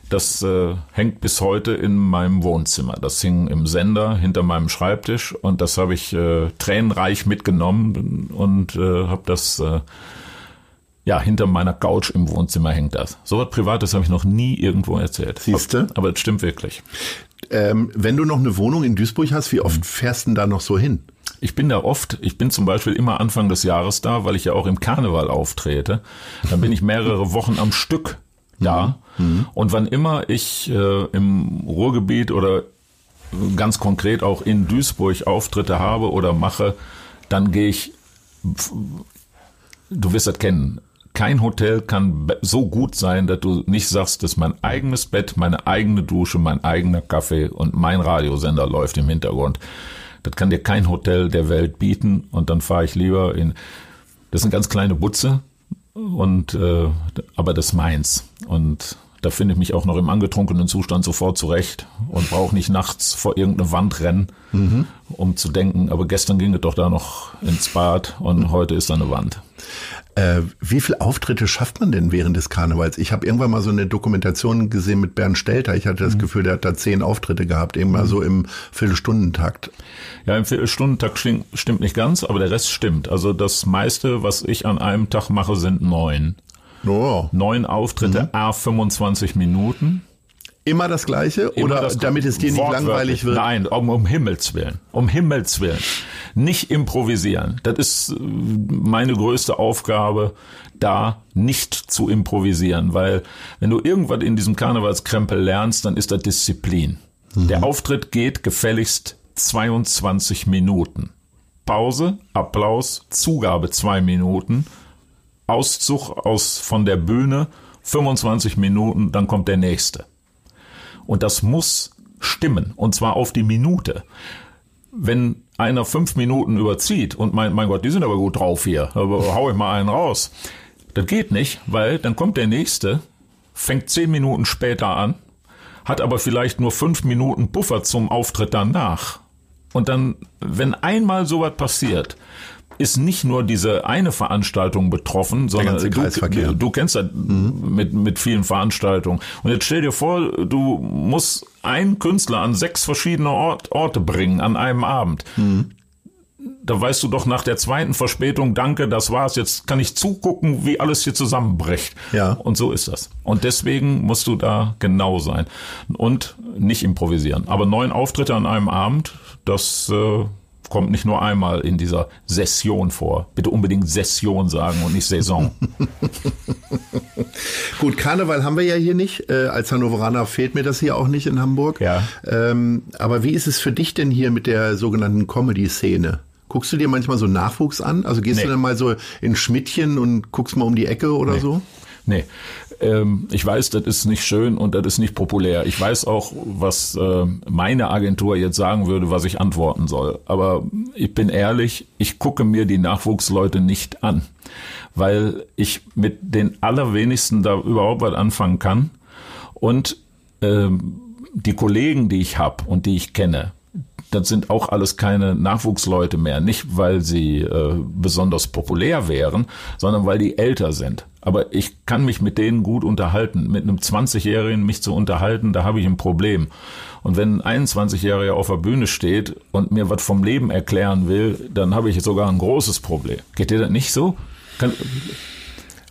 Das äh, hängt bis heute in meinem Wohnzimmer. Das hing im Sender hinter meinem Schreibtisch und das habe ich äh, tränenreich mitgenommen und äh, habe das äh, ja hinter meiner Couch im Wohnzimmer hängt das. So was Privates habe ich noch nie irgendwo erzählt. Siehste? Aber es stimmt wirklich. Ähm, wenn du noch eine Wohnung in Duisburg hast, wie oft fährst du denn da noch so hin? Ich bin da oft, ich bin zum Beispiel immer Anfang des Jahres da, weil ich ja auch im Karneval auftrete. Dann bin ich mehrere Wochen am Stück da. Mhm. Und wann immer ich äh, im Ruhrgebiet oder ganz konkret auch in Duisburg Auftritte habe oder mache, dann gehe ich, du wirst das kennen, kein Hotel kann so gut sein, dass du nicht sagst, dass mein eigenes Bett, meine eigene Dusche, mein eigener Kaffee und mein Radiosender läuft im Hintergrund. Das kann dir kein Hotel der Welt bieten und dann fahre ich lieber in, das ist eine ganz kleine Butze und, äh, aber das ist meins und da finde ich mich auch noch im angetrunkenen Zustand sofort zurecht und brauche nicht nachts vor irgendeine Wand rennen, mhm. um zu denken, aber gestern ging es doch da noch ins Bad und heute ist da eine Wand. Äh, wie viele Auftritte schafft man denn während des Karnevals? Ich habe irgendwann mal so eine Dokumentation gesehen mit Bernd Stelter. Ich hatte das mhm. Gefühl, der hat da zehn Auftritte gehabt, irgendwann mhm. so im Viertelstundentakt. Ja, im Viertelstundentakt stimmt nicht ganz, aber der Rest stimmt. Also das meiste, was ich an einem Tag mache, sind neun. Oh. Neun Auftritte, mhm. a 25 Minuten. Immer das Gleiche Immer oder das damit es dir nicht langweilig wird? Nein, um, um Himmels Willen. Um Himmels Willen. Nicht improvisieren. Das ist äh, meine größte Aufgabe, da nicht zu improvisieren, weil wenn du irgendwas in diesem Karnevalskrempel lernst, dann ist das Disziplin. Mhm. Der Auftritt geht gefälligst 22 Minuten. Pause, Applaus, Zugabe zwei Minuten, Auszug aus von der Bühne 25 Minuten, dann kommt der nächste. Und das muss stimmen, und zwar auf die Minute. Wenn einer fünf Minuten überzieht und meint, mein Gott, die sind aber gut drauf hier, aber hau ich mal einen raus. Das geht nicht, weil dann kommt der nächste, fängt zehn Minuten später an, hat aber vielleicht nur fünf Minuten Puffer zum Auftritt danach. Und dann, wenn einmal sowas passiert, ist nicht nur diese eine Veranstaltung betroffen, sondern du, du, du, kennst das mhm. mit, mit vielen Veranstaltungen. Und jetzt stell dir vor, du musst einen Künstler an sechs verschiedene Ort, Orte bringen an einem Abend. Mhm. Da weißt du doch nach der zweiten Verspätung, danke, das war's. Jetzt kann ich zugucken, wie alles hier zusammenbricht. Ja. Und so ist das. Und deswegen musst du da genau sein. Und nicht improvisieren. Aber neun Auftritte an einem Abend, das äh, kommt nicht nur einmal in dieser Session vor. Bitte unbedingt Session sagen und nicht Saison. Gut, Karneval haben wir ja hier nicht. Äh, als Hannoveraner fehlt mir das hier auch nicht in Hamburg. Ja. Ähm, aber wie ist es für dich denn hier mit der sogenannten Comedy-Szene? Guckst du dir manchmal so Nachwuchs an? Also gehst nee. du dann mal so in Schmidtchen und guckst mal um die Ecke oder nee. so? Nee, ähm, ich weiß, das ist nicht schön und das ist nicht populär. Ich weiß auch, was äh, meine Agentur jetzt sagen würde, was ich antworten soll. Aber ich bin ehrlich, ich gucke mir die Nachwuchsleute nicht an, weil ich mit den allerwenigsten da überhaupt was anfangen kann. Und ähm, die Kollegen, die ich habe und die ich kenne, das sind auch alles keine Nachwuchsleute mehr. Nicht, weil sie äh, besonders populär wären, sondern weil die älter sind. Aber ich kann mich mit denen gut unterhalten. Mit einem 20-Jährigen mich zu unterhalten, da habe ich ein Problem. Und wenn ein 21-Jähriger auf der Bühne steht und mir was vom Leben erklären will, dann habe ich sogar ein großes Problem. Geht dir das nicht so? Kann,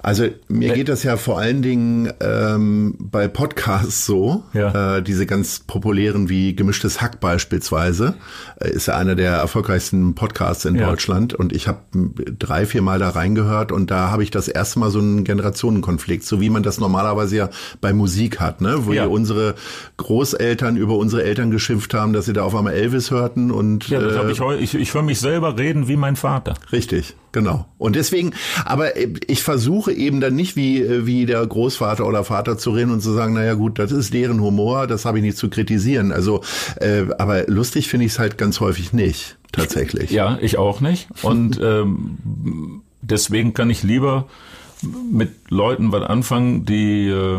also mir geht das ja vor allen Dingen ähm, bei Podcasts so, ja. äh, diese ganz populären wie Gemischtes Hack beispielsweise, äh, ist ja einer der erfolgreichsten Podcasts in ja. Deutschland und ich habe drei, vier Mal da reingehört und da habe ich das erste Mal so einen Generationenkonflikt, so wie man das normalerweise ja bei Musik hat, ne? wo ja. unsere Großeltern über unsere Eltern geschimpft haben, dass sie da auf einmal Elvis hörten und ja, das äh, ich, ich, ich höre mich selber reden wie mein Vater. Richtig. Genau. Und deswegen, aber ich versuche eben dann nicht wie, wie der Großvater oder Vater zu reden und zu sagen, naja gut, das ist deren Humor, das habe ich nicht zu kritisieren. Also, äh, aber lustig finde ich es halt ganz häufig nicht, tatsächlich. Ja, ich auch nicht. Und ähm, deswegen kann ich lieber mit Leuten was anfangen, die äh,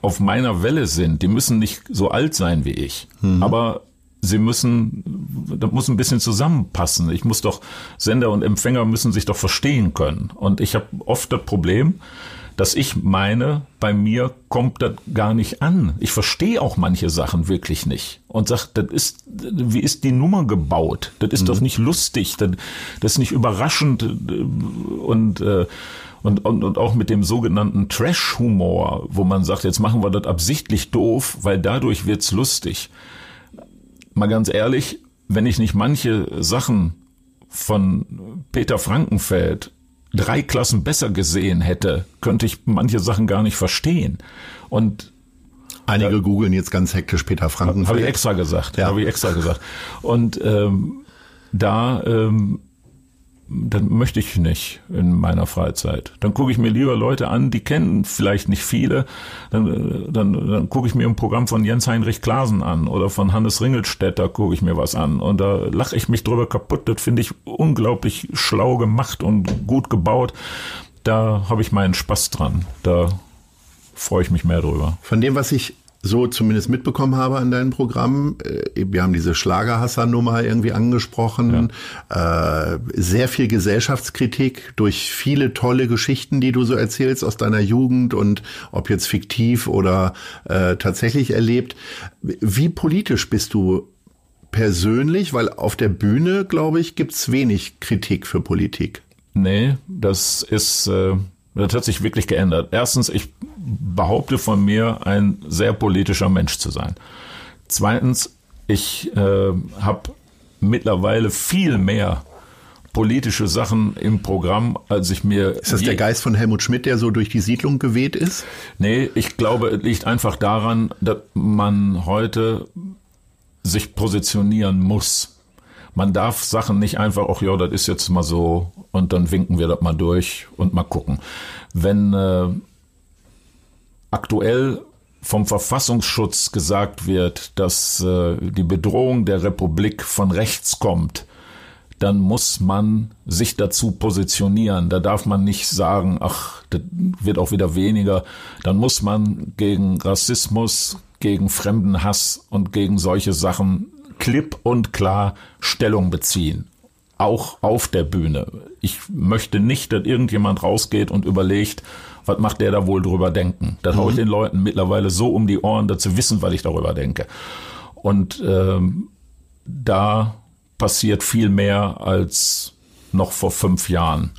auf meiner Welle sind. Die müssen nicht so alt sein wie ich. Mhm. Aber sie müssen, da muss ein bisschen zusammenpassen. Ich muss doch, Sender und Empfänger müssen sich doch verstehen können. Und ich habe oft das Problem, dass ich meine, bei mir kommt das gar nicht an. Ich verstehe auch manche Sachen wirklich nicht und sag, das ist, wie ist die Nummer gebaut? Das ist mhm. doch nicht lustig, das, das ist nicht überraschend und äh, und, und, und auch mit dem sogenannten Trash-Humor, wo man sagt, jetzt machen wir das absichtlich doof, weil dadurch wird's lustig mal ganz ehrlich, wenn ich nicht manche Sachen von Peter Frankenfeld drei Klassen besser gesehen hätte, könnte ich manche Sachen gar nicht verstehen. Und Einige äh, googeln jetzt ganz hektisch Peter Franken. Habe ich extra gesagt. Ja. Habe ich extra gesagt. Und ähm, da ähm, dann möchte ich nicht in meiner Freizeit. Dann gucke ich mir lieber Leute an, die kennen vielleicht nicht viele. Dann, äh, dann, dann gucke ich mir ein Programm von Jens Heinrich Klasen an oder von Hannes Ringelstetter gucke ich mir was an. Und da lache ich mich drüber kaputt. Das finde ich unglaublich schlau gemacht und gut gebaut. Da habe ich meinen Spaß dran. Da freue ich mich mehr drüber. Von dem, was ich so zumindest mitbekommen habe an deinem Programm. Äh, wir haben diese Schlagerhasser-Nummer irgendwie angesprochen. Ja. Äh, sehr viel Gesellschaftskritik durch viele tolle Geschichten, die du so erzählst aus deiner Jugend und ob jetzt fiktiv oder äh, tatsächlich erlebt. Wie politisch bist du persönlich? Weil auf der Bühne, glaube ich, gibt's wenig Kritik für Politik. Nee, das ist... Äh das hat sich wirklich geändert. Erstens, ich behaupte von mir, ein sehr politischer Mensch zu sein. Zweitens, ich äh, habe mittlerweile viel mehr politische Sachen im Programm, als ich mir. Ist das der Geist von Helmut Schmidt, der so durch die Siedlung geweht ist? Nee, ich glaube, es liegt einfach daran, dass man heute sich positionieren muss. Man darf Sachen nicht einfach, ach ja, das ist jetzt mal so und dann winken wir das mal durch und mal gucken. Wenn äh, aktuell vom Verfassungsschutz gesagt wird, dass äh, die Bedrohung der Republik von rechts kommt, dann muss man sich dazu positionieren. Da darf man nicht sagen, ach, das wird auch wieder weniger. Dann muss man gegen Rassismus, gegen Fremdenhass und gegen solche Sachen klipp und klar Stellung beziehen auch auf der Bühne. Ich möchte nicht, dass irgendjemand rausgeht und überlegt, was macht der da wohl drüber denken. Das mhm. haue ich den Leuten mittlerweile so um die Ohren, dass sie wissen, was ich darüber denke. Und ähm, da passiert viel mehr als noch vor fünf Jahren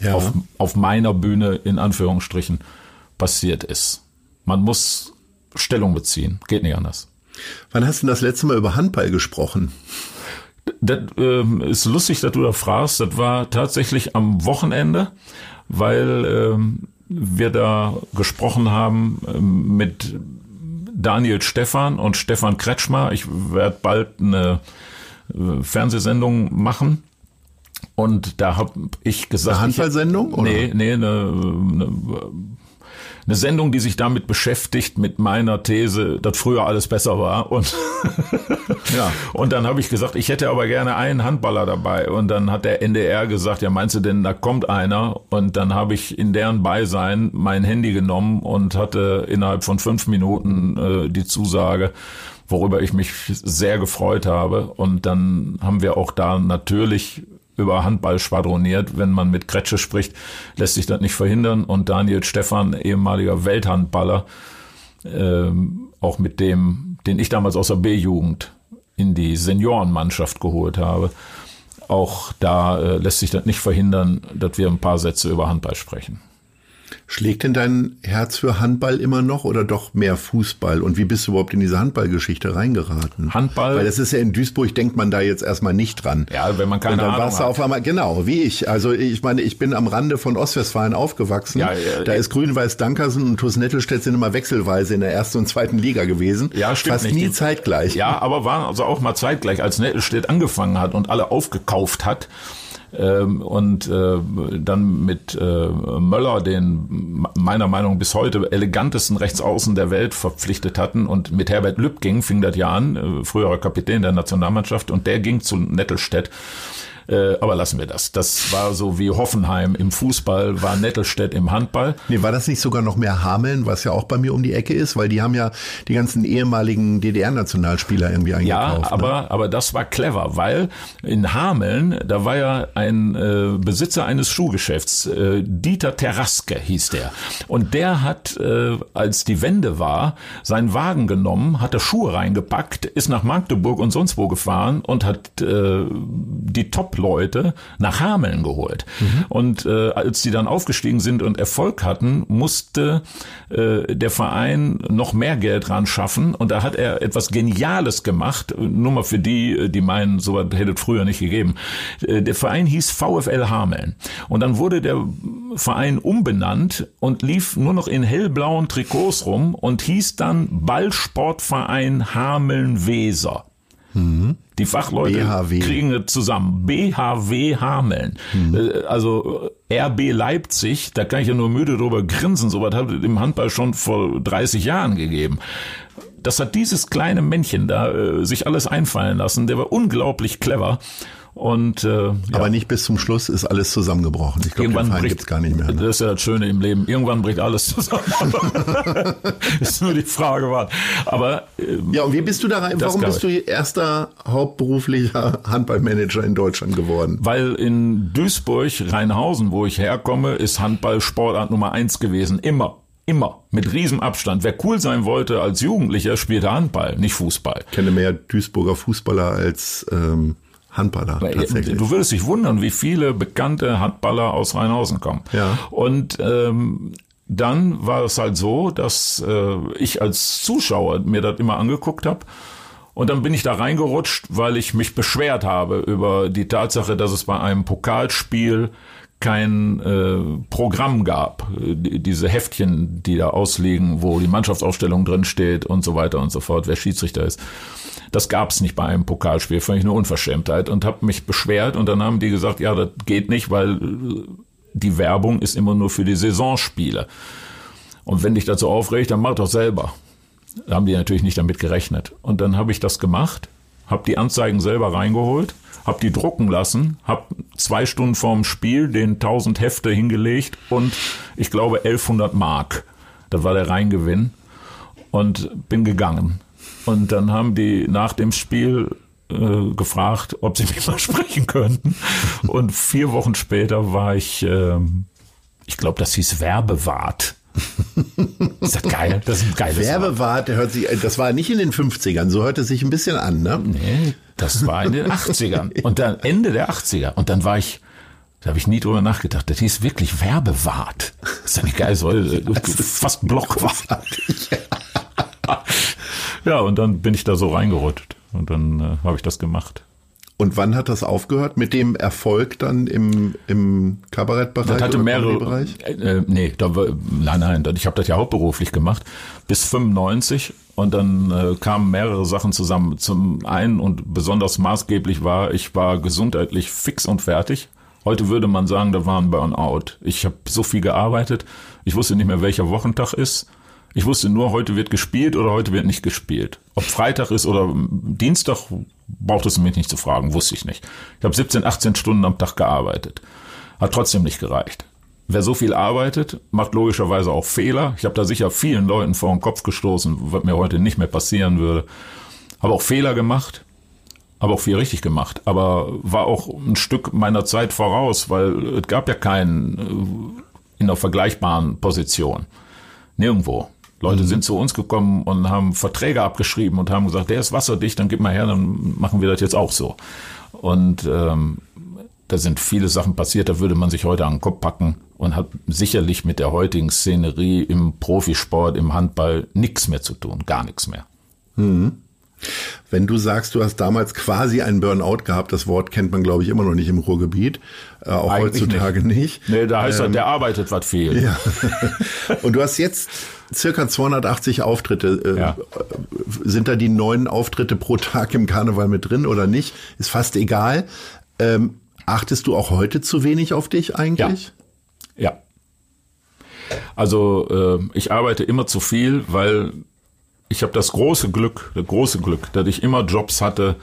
ja. auf, auf meiner Bühne in Anführungsstrichen passiert ist. Man muss Stellung beziehen, geht nicht anders. Wann hast du das letzte Mal über Handball gesprochen? Das äh, ist lustig, dass du da fragst. Das war tatsächlich am Wochenende, weil äh, wir da gesprochen haben äh, mit Daniel Stefan und Stefan Kretschmer. Ich werde bald eine äh, Fernsehsendung machen. Und da habe ich gesagt. Eine Handballsendung? Ich, nee, nee, eine, eine eine Sendung, die sich damit beschäftigt, mit meiner These, dass früher alles besser war. Und, ja. und dann habe ich gesagt, ich hätte aber gerne einen Handballer dabei. Und dann hat der NDR gesagt, ja meinst du denn, da kommt einer? Und dann habe ich in deren Beisein mein Handy genommen und hatte innerhalb von fünf Minuten äh, die Zusage, worüber ich mich sehr gefreut habe. Und dann haben wir auch da natürlich über Handball schwadroniert. Wenn man mit Kretsche spricht, lässt sich das nicht verhindern. Und Daniel Stefan, ehemaliger Welthandballer, ähm, auch mit dem, den ich damals aus der B-Jugend in die Seniorenmannschaft geholt habe, auch da äh, lässt sich das nicht verhindern, dass wir ein paar Sätze über Handball sprechen. Schlägt denn dein Herz für Handball immer noch oder doch mehr Fußball? Und wie bist du überhaupt in diese Handballgeschichte reingeraten? Handball? Weil das ist ja in Duisburg, denkt man da jetzt erstmal nicht dran. Ja, wenn man keine Und dann Ahnung warst du auf einmal, genau, wie ich. Also ich meine, ich bin am Rande von Ostwestfalen aufgewachsen. Ja, ja, da ist Grün-Weiß Dankersen und TuS Nettelstedt sind immer wechselweise in der ersten und zweiten Liga gewesen. Ja, stimmt Fast nicht. nie zeitgleich. Ja, aber waren also auch mal zeitgleich, als Nettelstedt angefangen hat und alle aufgekauft hat ähm, und äh, dann mit äh, Möller, den meiner Meinung nach bis heute elegantesten Rechtsaußen der Welt verpflichtet hatten. Und mit Herbert Lübking fing das ja an, äh, früherer Kapitän der Nationalmannschaft. Und der ging zu Nettelstedt äh, aber lassen wir das. Das war so wie Hoffenheim im Fußball, war Nettelstedt im Handball. Nee, war das nicht sogar noch mehr Hameln, was ja auch bei mir um die Ecke ist, weil die haben ja die ganzen ehemaligen DDR-Nationalspieler irgendwie eingekauft. Ja, aber, ne? aber das war clever, weil in Hameln, da war ja ein äh, Besitzer eines Schuhgeschäfts, äh, Dieter Terraske hieß der. Und der hat, äh, als die Wende war, seinen Wagen genommen, hat da Schuhe reingepackt, ist nach Magdeburg und sonst wo gefahren und hat äh, die Top Top-Leute nach Hameln geholt. Mhm. Und äh, als die dann aufgestiegen sind und Erfolg hatten, musste äh, der Verein noch mehr Geld ran schaffen. Und da hat er etwas Geniales gemacht. Nur mal für die, die meinen, sowas hätte es früher nicht gegeben. Äh, der Verein hieß VfL Hameln. Und dann wurde der Verein umbenannt und lief nur noch in hellblauen Trikots rum und hieß dann Ballsportverein Hameln-Weser. Mhm. Die Fachleute BHW. kriegen es zusammen. BHW Hameln. Mhm. Also RB Leipzig, da kann ich ja nur müde drüber grinsen. So was hat es im Handball schon vor 30 Jahren gegeben. Das hat dieses kleine Männchen da äh, sich alles einfallen lassen. Der war unglaublich clever. Und, äh, ja. Aber nicht bis zum Schluss ist alles zusammengebrochen. Ich glaube, den Verein gibt's gar nicht mehr. Ne? Das ist ja das Schöne im Leben. Irgendwann bricht alles zusammen. ist nur die Frage, was. Aber äh, ja, und wie bist du da rein? Warum bist du erster hauptberuflicher Handballmanager in Deutschland geworden? Weil in Duisburg, Rheinhausen, wo ich herkomme, ist Handball Sportart Nummer eins gewesen. Immer. Immer. Mit Riesenabstand. Wer cool sein wollte als Jugendlicher, spielte Handball, nicht Fußball. Ich kenne mehr Duisburger Fußballer als ähm, Handballer. Tatsächlich. Du würdest dich wundern, wie viele bekannte Handballer aus Rheinhausen kommen. Ja. Und ähm, dann war es halt so, dass äh, ich als Zuschauer mir das immer angeguckt habe. Und dann bin ich da reingerutscht, weil ich mich beschwert habe über die Tatsache, dass es bei einem Pokalspiel kein äh, Programm gab. Diese Heftchen, die da ausliegen, wo die Mannschaftsaufstellung drin steht und so weiter und so fort, wer Schiedsrichter ist. Das gab's nicht bei einem Pokalspiel, fand ich eine Unverschämtheit und habe mich beschwert und dann haben die gesagt, ja, das geht nicht, weil äh, die Werbung ist immer nur für die Saisonspiele. Und wenn dich dazu aufregt, dann mach doch selber. Da haben die natürlich nicht damit gerechnet. Und dann habe ich das gemacht, habe die Anzeigen selber reingeholt hab die drucken lassen, hab zwei Stunden vorm Spiel den 1000 Hefte hingelegt und ich glaube 1100 Mark. Das war der Reingewinn und bin gegangen. Und dann haben die nach dem Spiel äh, gefragt, ob sie mich mal sprechen könnten. Und vier Wochen später war ich, äh, ich glaube, das hieß Werbewart. Ist das geil? Das ist ein geiles Werbewart, der hört sich, das war nicht in den 50ern, so hört es sich ein bisschen an, ne? Nee, das war in den 80ern. Und dann Ende der 80er. Und dann war ich, da habe ich nie drüber nachgedacht. Das hieß wirklich Werbewart. Das ist ja nicht geil, so fast Blockwart. ja, und dann bin ich da so reingerutscht. Und dann äh, habe ich das gemacht. Und wann hat das aufgehört? Mit dem Erfolg dann im, im Kabarettbereich? Das hatte mehrere. Äh, äh, nee, da war, nein, nein, ich habe das ja hauptberuflich gemacht bis 95 und dann äh, kamen mehrere Sachen zusammen. Zum einen und besonders maßgeblich war, ich war gesundheitlich fix und fertig. Heute würde man sagen, da war ein Burnout. Ich habe so viel gearbeitet, ich wusste nicht mehr, welcher Wochentag ist. Ich wusste nur, heute wird gespielt oder heute wird nicht gespielt. Ob Freitag ist oder Dienstag, braucht es mich nicht zu fragen, wusste ich nicht. Ich habe 17, 18 Stunden am Tag gearbeitet. Hat trotzdem nicht gereicht. Wer so viel arbeitet, macht logischerweise auch Fehler. Ich habe da sicher vielen Leuten vor den Kopf gestoßen, was mir heute nicht mehr passieren würde. Habe auch Fehler gemacht, habe auch viel richtig gemacht, aber war auch ein Stück meiner Zeit voraus, weil es gab ja keinen äh, in einer vergleichbaren Position. Nirgendwo. Leute mhm. sind zu uns gekommen und haben Verträge abgeschrieben und haben gesagt, der ist wasserdicht, dann gib mal her, dann machen wir das jetzt auch so. Und ähm, da sind viele Sachen passiert, da würde man sich heute an den Kopf packen und hat sicherlich mit der heutigen Szenerie im Profisport, im Handball nichts mehr zu tun, gar nichts mehr. Mhm. Wenn du sagst, du hast damals quasi einen Burnout gehabt, das Wort kennt man, glaube ich, immer noch nicht im Ruhrgebiet, äh, auch Eigentlich heutzutage nicht. nicht. Nee, da heißt ähm, er, der arbeitet was viel. Ja. Und du hast jetzt circa 280 Auftritte. Äh, ja. Sind da die neun Auftritte pro Tag im Karneval mit drin oder nicht? Ist fast egal. Ähm, achtest du auch heute zu wenig auf dich eigentlich? Ja. ja. Also äh, ich arbeite immer zu viel, weil ich habe das große Glück, das große Glück, dass ich immer Jobs hatte,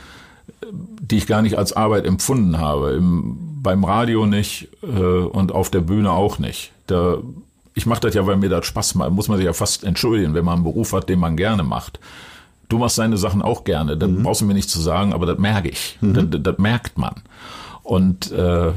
die ich gar nicht als Arbeit empfunden habe. Im, beim Radio nicht äh, und auf der Bühne auch nicht. Da, ich mache das ja, weil mir das Spaß macht. Muss man sich ja fast entschuldigen, wenn man einen Beruf hat, den man gerne macht. Du machst deine Sachen auch gerne. Das mhm. brauchst du mir nicht zu sagen, aber das merke ich. Mhm. Das, das, das merkt man. Und äh,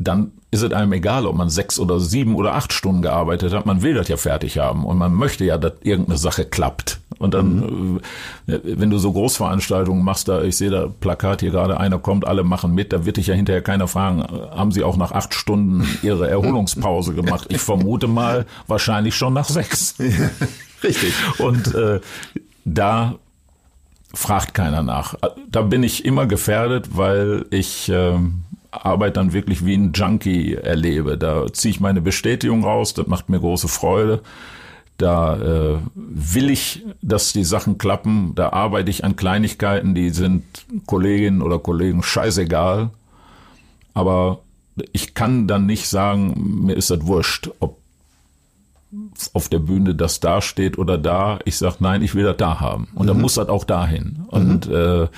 dann ist es einem egal, ob man sechs oder sieben oder acht Stunden gearbeitet hat. Man will das ja fertig haben und man möchte ja, dass irgendeine Sache klappt. Und dann, äh, wenn du so Großveranstaltungen machst, da, ich sehe da Plakat hier gerade, einer kommt, alle machen mit, da wird dich ja hinterher keiner fragen, haben sie auch nach acht Stunden ihre Erholungspause gemacht? Ich vermute mal, wahrscheinlich schon nach sechs. Richtig. Und äh, da fragt keiner nach. Da bin ich immer gefährdet, weil ich äh, Arbeit dann wirklich wie ein Junkie erlebe. Da ziehe ich meine Bestätigung raus, das macht mir große Freude. Da äh, will ich, dass die Sachen klappen. Da arbeite ich an Kleinigkeiten, die sind Kolleginnen oder Kollegen scheißegal. Aber ich kann dann nicht sagen, mir ist das wurscht, ob auf der Bühne das da steht oder da. Ich sage, nein, ich will das da haben. Und mhm. dann muss das auch dahin. Und mhm. äh,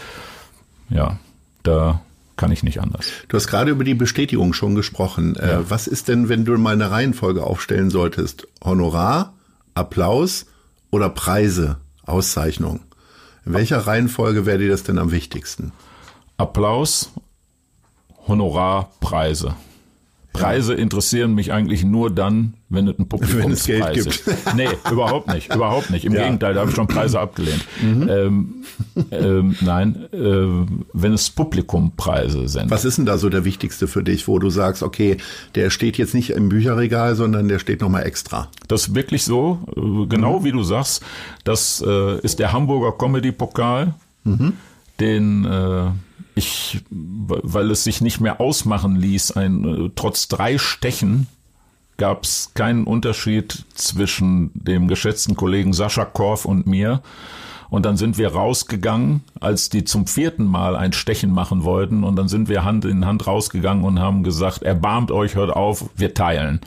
ja, da kann ich nicht anders. Du hast gerade über die Bestätigung schon gesprochen. Äh, ja. Was ist denn, wenn du mal eine Reihenfolge aufstellen solltest? Honorar, Applaus oder Preise, Auszeichnung? In welcher Reihenfolge wäre dir das denn am wichtigsten? Applaus, Honorar, Preise. Preise interessieren mich eigentlich nur dann, wenn es ein Publikumspreis ist. Nee, überhaupt nicht, überhaupt nicht. Im ja. Gegenteil, da habe ich schon Preise abgelehnt. Mhm. Ähm, ähm, nein, äh, wenn es Publikumpreise sind. Was ist denn da so der wichtigste für dich, wo du sagst, okay, der steht jetzt nicht im Bücherregal, sondern der steht nochmal extra? Das ist wirklich so, äh, genau mhm. wie du sagst. Das äh, ist der Hamburger Comedy-Pokal, mhm. den äh, ich, weil es sich nicht mehr ausmachen ließ, ein, äh, trotz drei Stechen gab es keinen Unterschied zwischen dem geschätzten Kollegen Sascha Korf und mir. Und dann sind wir rausgegangen, als die zum vierten Mal ein Stechen machen wollten. Und dann sind wir Hand in Hand rausgegangen und haben gesagt, erbarmt euch, hört auf, wir teilen.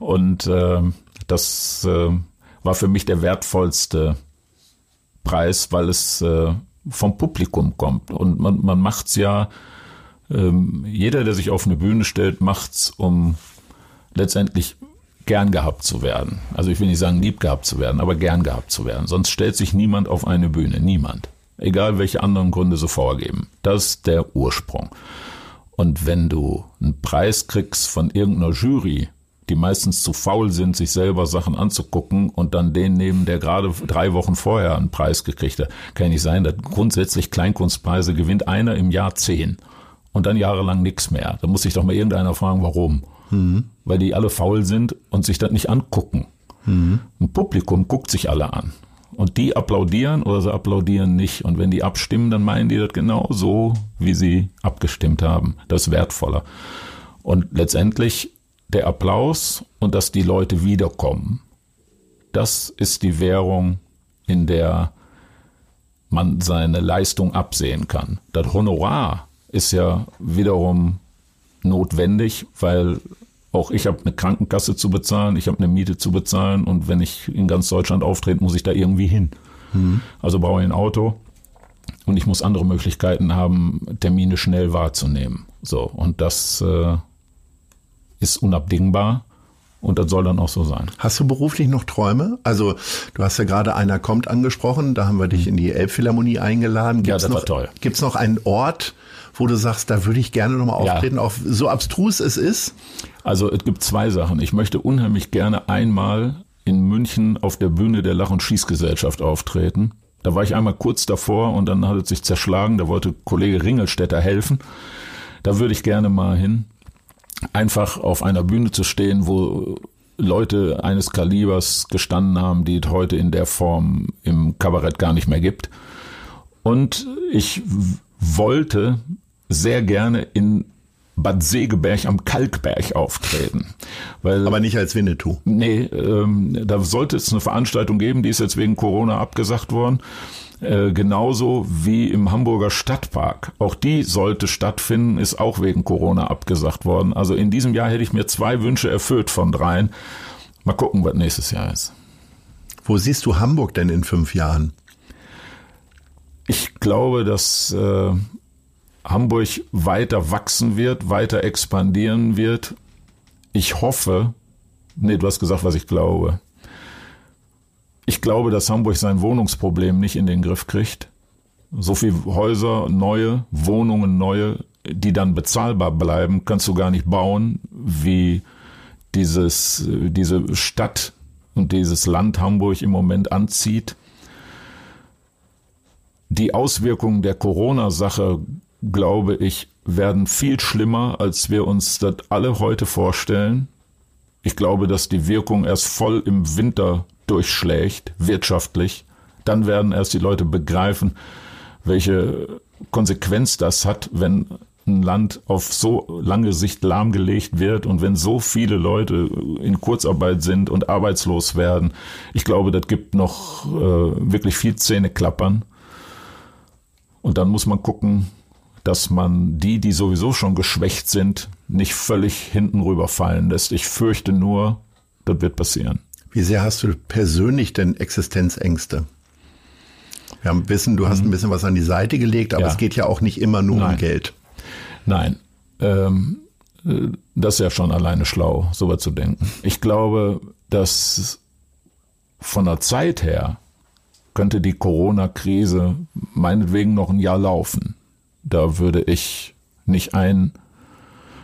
Und äh, das äh, war für mich der wertvollste Preis, weil es äh, vom Publikum kommt. Und man, man macht's ja, ähm, jeder, der sich auf eine Bühne stellt, macht's, um letztendlich gern gehabt zu werden. Also ich will nicht sagen, lieb gehabt zu werden, aber gern gehabt zu werden. Sonst stellt sich niemand auf eine Bühne. Niemand. Egal welche anderen Gründe sie vorgeben. Das ist der Ursprung. Und wenn du einen Preis kriegst von irgendeiner Jury, die meistens zu faul sind, sich selber Sachen anzugucken und dann den nehmen, der gerade drei Wochen vorher einen Preis gekriegt hat. Kann ja nicht sein, dass grundsätzlich Kleinkunstpreise gewinnt einer im Jahr zehn und dann jahrelang nichts mehr. Da muss sich doch mal irgendeiner fragen, warum. Mhm. Weil die alle faul sind und sich das nicht angucken. Mhm. Ein Publikum guckt sich alle an. Und die applaudieren oder sie applaudieren nicht. Und wenn die abstimmen, dann meinen die das genau so, wie sie abgestimmt haben. Das ist wertvoller. Und letztendlich der Applaus und dass die Leute wiederkommen. Das ist die Währung, in der man seine Leistung absehen kann. Das Honorar ist ja wiederum notwendig, weil auch ich habe eine Krankenkasse zu bezahlen, ich habe eine Miete zu bezahlen und wenn ich in ganz Deutschland auftrete, muss ich da irgendwie hin. Mhm. Also brauche ich ein Auto und ich muss andere Möglichkeiten haben, Termine schnell wahrzunehmen. So und das äh, ist unabdingbar. Und das soll dann auch so sein. Hast du beruflich noch Träume? Also du hast ja gerade einer kommt angesprochen, da haben wir dich in die Elbphilharmonie eingeladen. Gibt's ja, das noch, war toll. Gibt es noch einen Ort, wo du sagst, da würde ich gerne nochmal auftreten, ja. auch so abstrus es ist? Also es gibt zwei Sachen. Ich möchte unheimlich gerne einmal in München auf der Bühne der Lach- und Schießgesellschaft auftreten. Da war ich einmal kurz davor und dann hat es sich zerschlagen. Da wollte Kollege Ringelstädter helfen. Da würde ich gerne mal hin einfach auf einer Bühne zu stehen, wo Leute eines Kalibers gestanden haben, die es heute in der Form im Kabarett gar nicht mehr gibt. Und ich wollte sehr gerne in Bad Segeberg am Kalkberg auftreten. Weil, Aber nicht als Winnetou. Nee, ähm, da sollte es eine Veranstaltung geben, die ist jetzt wegen Corona abgesagt worden. Äh, genauso wie im Hamburger Stadtpark. Auch die sollte stattfinden, ist auch wegen Corona abgesagt worden. Also in diesem Jahr hätte ich mir zwei Wünsche erfüllt von dreien. Mal gucken, was nächstes Jahr ist. Wo siehst du Hamburg denn in fünf Jahren? Ich glaube, dass äh, Hamburg weiter wachsen wird, weiter expandieren wird. Ich hoffe, nee, du hast gesagt, was ich glaube. Ich glaube, dass Hamburg sein Wohnungsproblem nicht in den Griff kriegt. So viele Häuser, neue Wohnungen, neue, die dann bezahlbar bleiben, kannst du gar nicht bauen, wie dieses, diese Stadt und dieses Land Hamburg im Moment anzieht. die Auswirkungen der Corona-Sache, glaube ich, werden viel schlimmer, als wir uns das alle heute vorstellen. Ich glaube, dass die Wirkung erst voll im Winter durchschlägt, wirtschaftlich. Dann werden erst die Leute begreifen, welche Konsequenz das hat, wenn ein Land auf so lange Sicht lahmgelegt wird und wenn so viele Leute in Kurzarbeit sind und arbeitslos werden. Ich glaube, das gibt noch äh, wirklich viel Zähne klappern. Und dann muss man gucken, dass man die, die sowieso schon geschwächt sind, nicht völlig hinten rüberfallen lässt. Ich fürchte nur, das wird passieren. Wie sehr hast du persönlich denn Existenzängste? Wir haben wissen, du hast ein bisschen was an die Seite gelegt, aber ja. es geht ja auch nicht immer nur Nein. um Geld. Nein. Ähm, äh, das ist ja schon alleine schlau, so was zu denken. Ich glaube, dass von der Zeit her könnte die Corona-Krise meinetwegen noch ein Jahr laufen. Da würde ich nicht ein,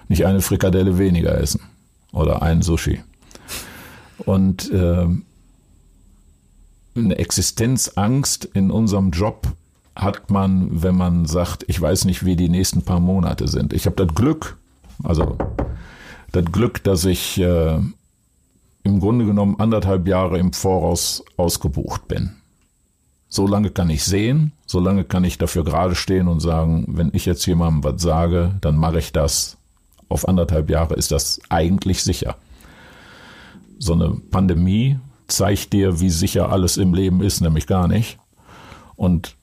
nicht eine Frikadelle weniger essen oder ein Sushi. Und äh, eine Existenzangst in unserem Job hat man, wenn man sagt, ich weiß nicht, wie die nächsten paar Monate sind. Ich habe das Glück, also das Glück, dass ich äh, im Grunde genommen anderthalb Jahre im Voraus ausgebucht bin. So lange kann ich sehen, so lange kann ich dafür gerade stehen und sagen, wenn ich jetzt jemandem was sage, dann mache ich das. Auf anderthalb Jahre ist das eigentlich sicher. So eine Pandemie zeigt dir, wie sicher alles im Leben ist, nämlich gar nicht. Und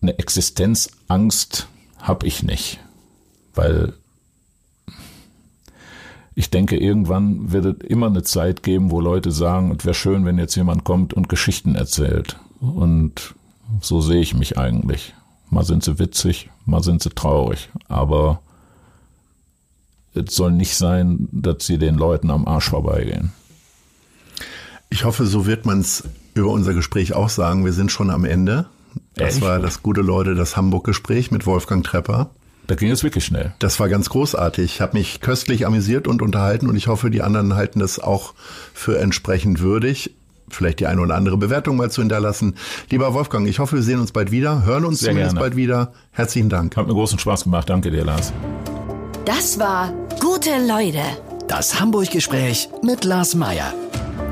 eine Existenzangst habe ich nicht, weil ich denke, irgendwann wird es immer eine Zeit geben, wo Leute sagen, es wäre schön, wenn jetzt jemand kommt und Geschichten erzählt. Und so sehe ich mich eigentlich. Mal sind sie witzig, mal sind sie traurig, aber es soll nicht sein, dass sie den Leuten am Arsch vorbeigehen. Ich hoffe, so wird man es über unser Gespräch auch sagen. Wir sind schon am Ende. Das Echt? war das gute Leute, das Hamburg-Gespräch mit Wolfgang Trepper. Da ging es wirklich schnell. Das war ganz großartig. Ich habe mich köstlich amüsiert und unterhalten und ich hoffe, die anderen halten das auch für entsprechend würdig. Vielleicht die eine oder andere Bewertung mal zu hinterlassen. Lieber Wolfgang, ich hoffe, wir sehen uns bald wieder, hören uns Sehr zumindest gerne. bald wieder. Herzlichen Dank. Hat mir großen Spaß gemacht. Danke dir, Lars. Das war Gute Leute. Das Hamburg-Gespräch mit Lars Meier.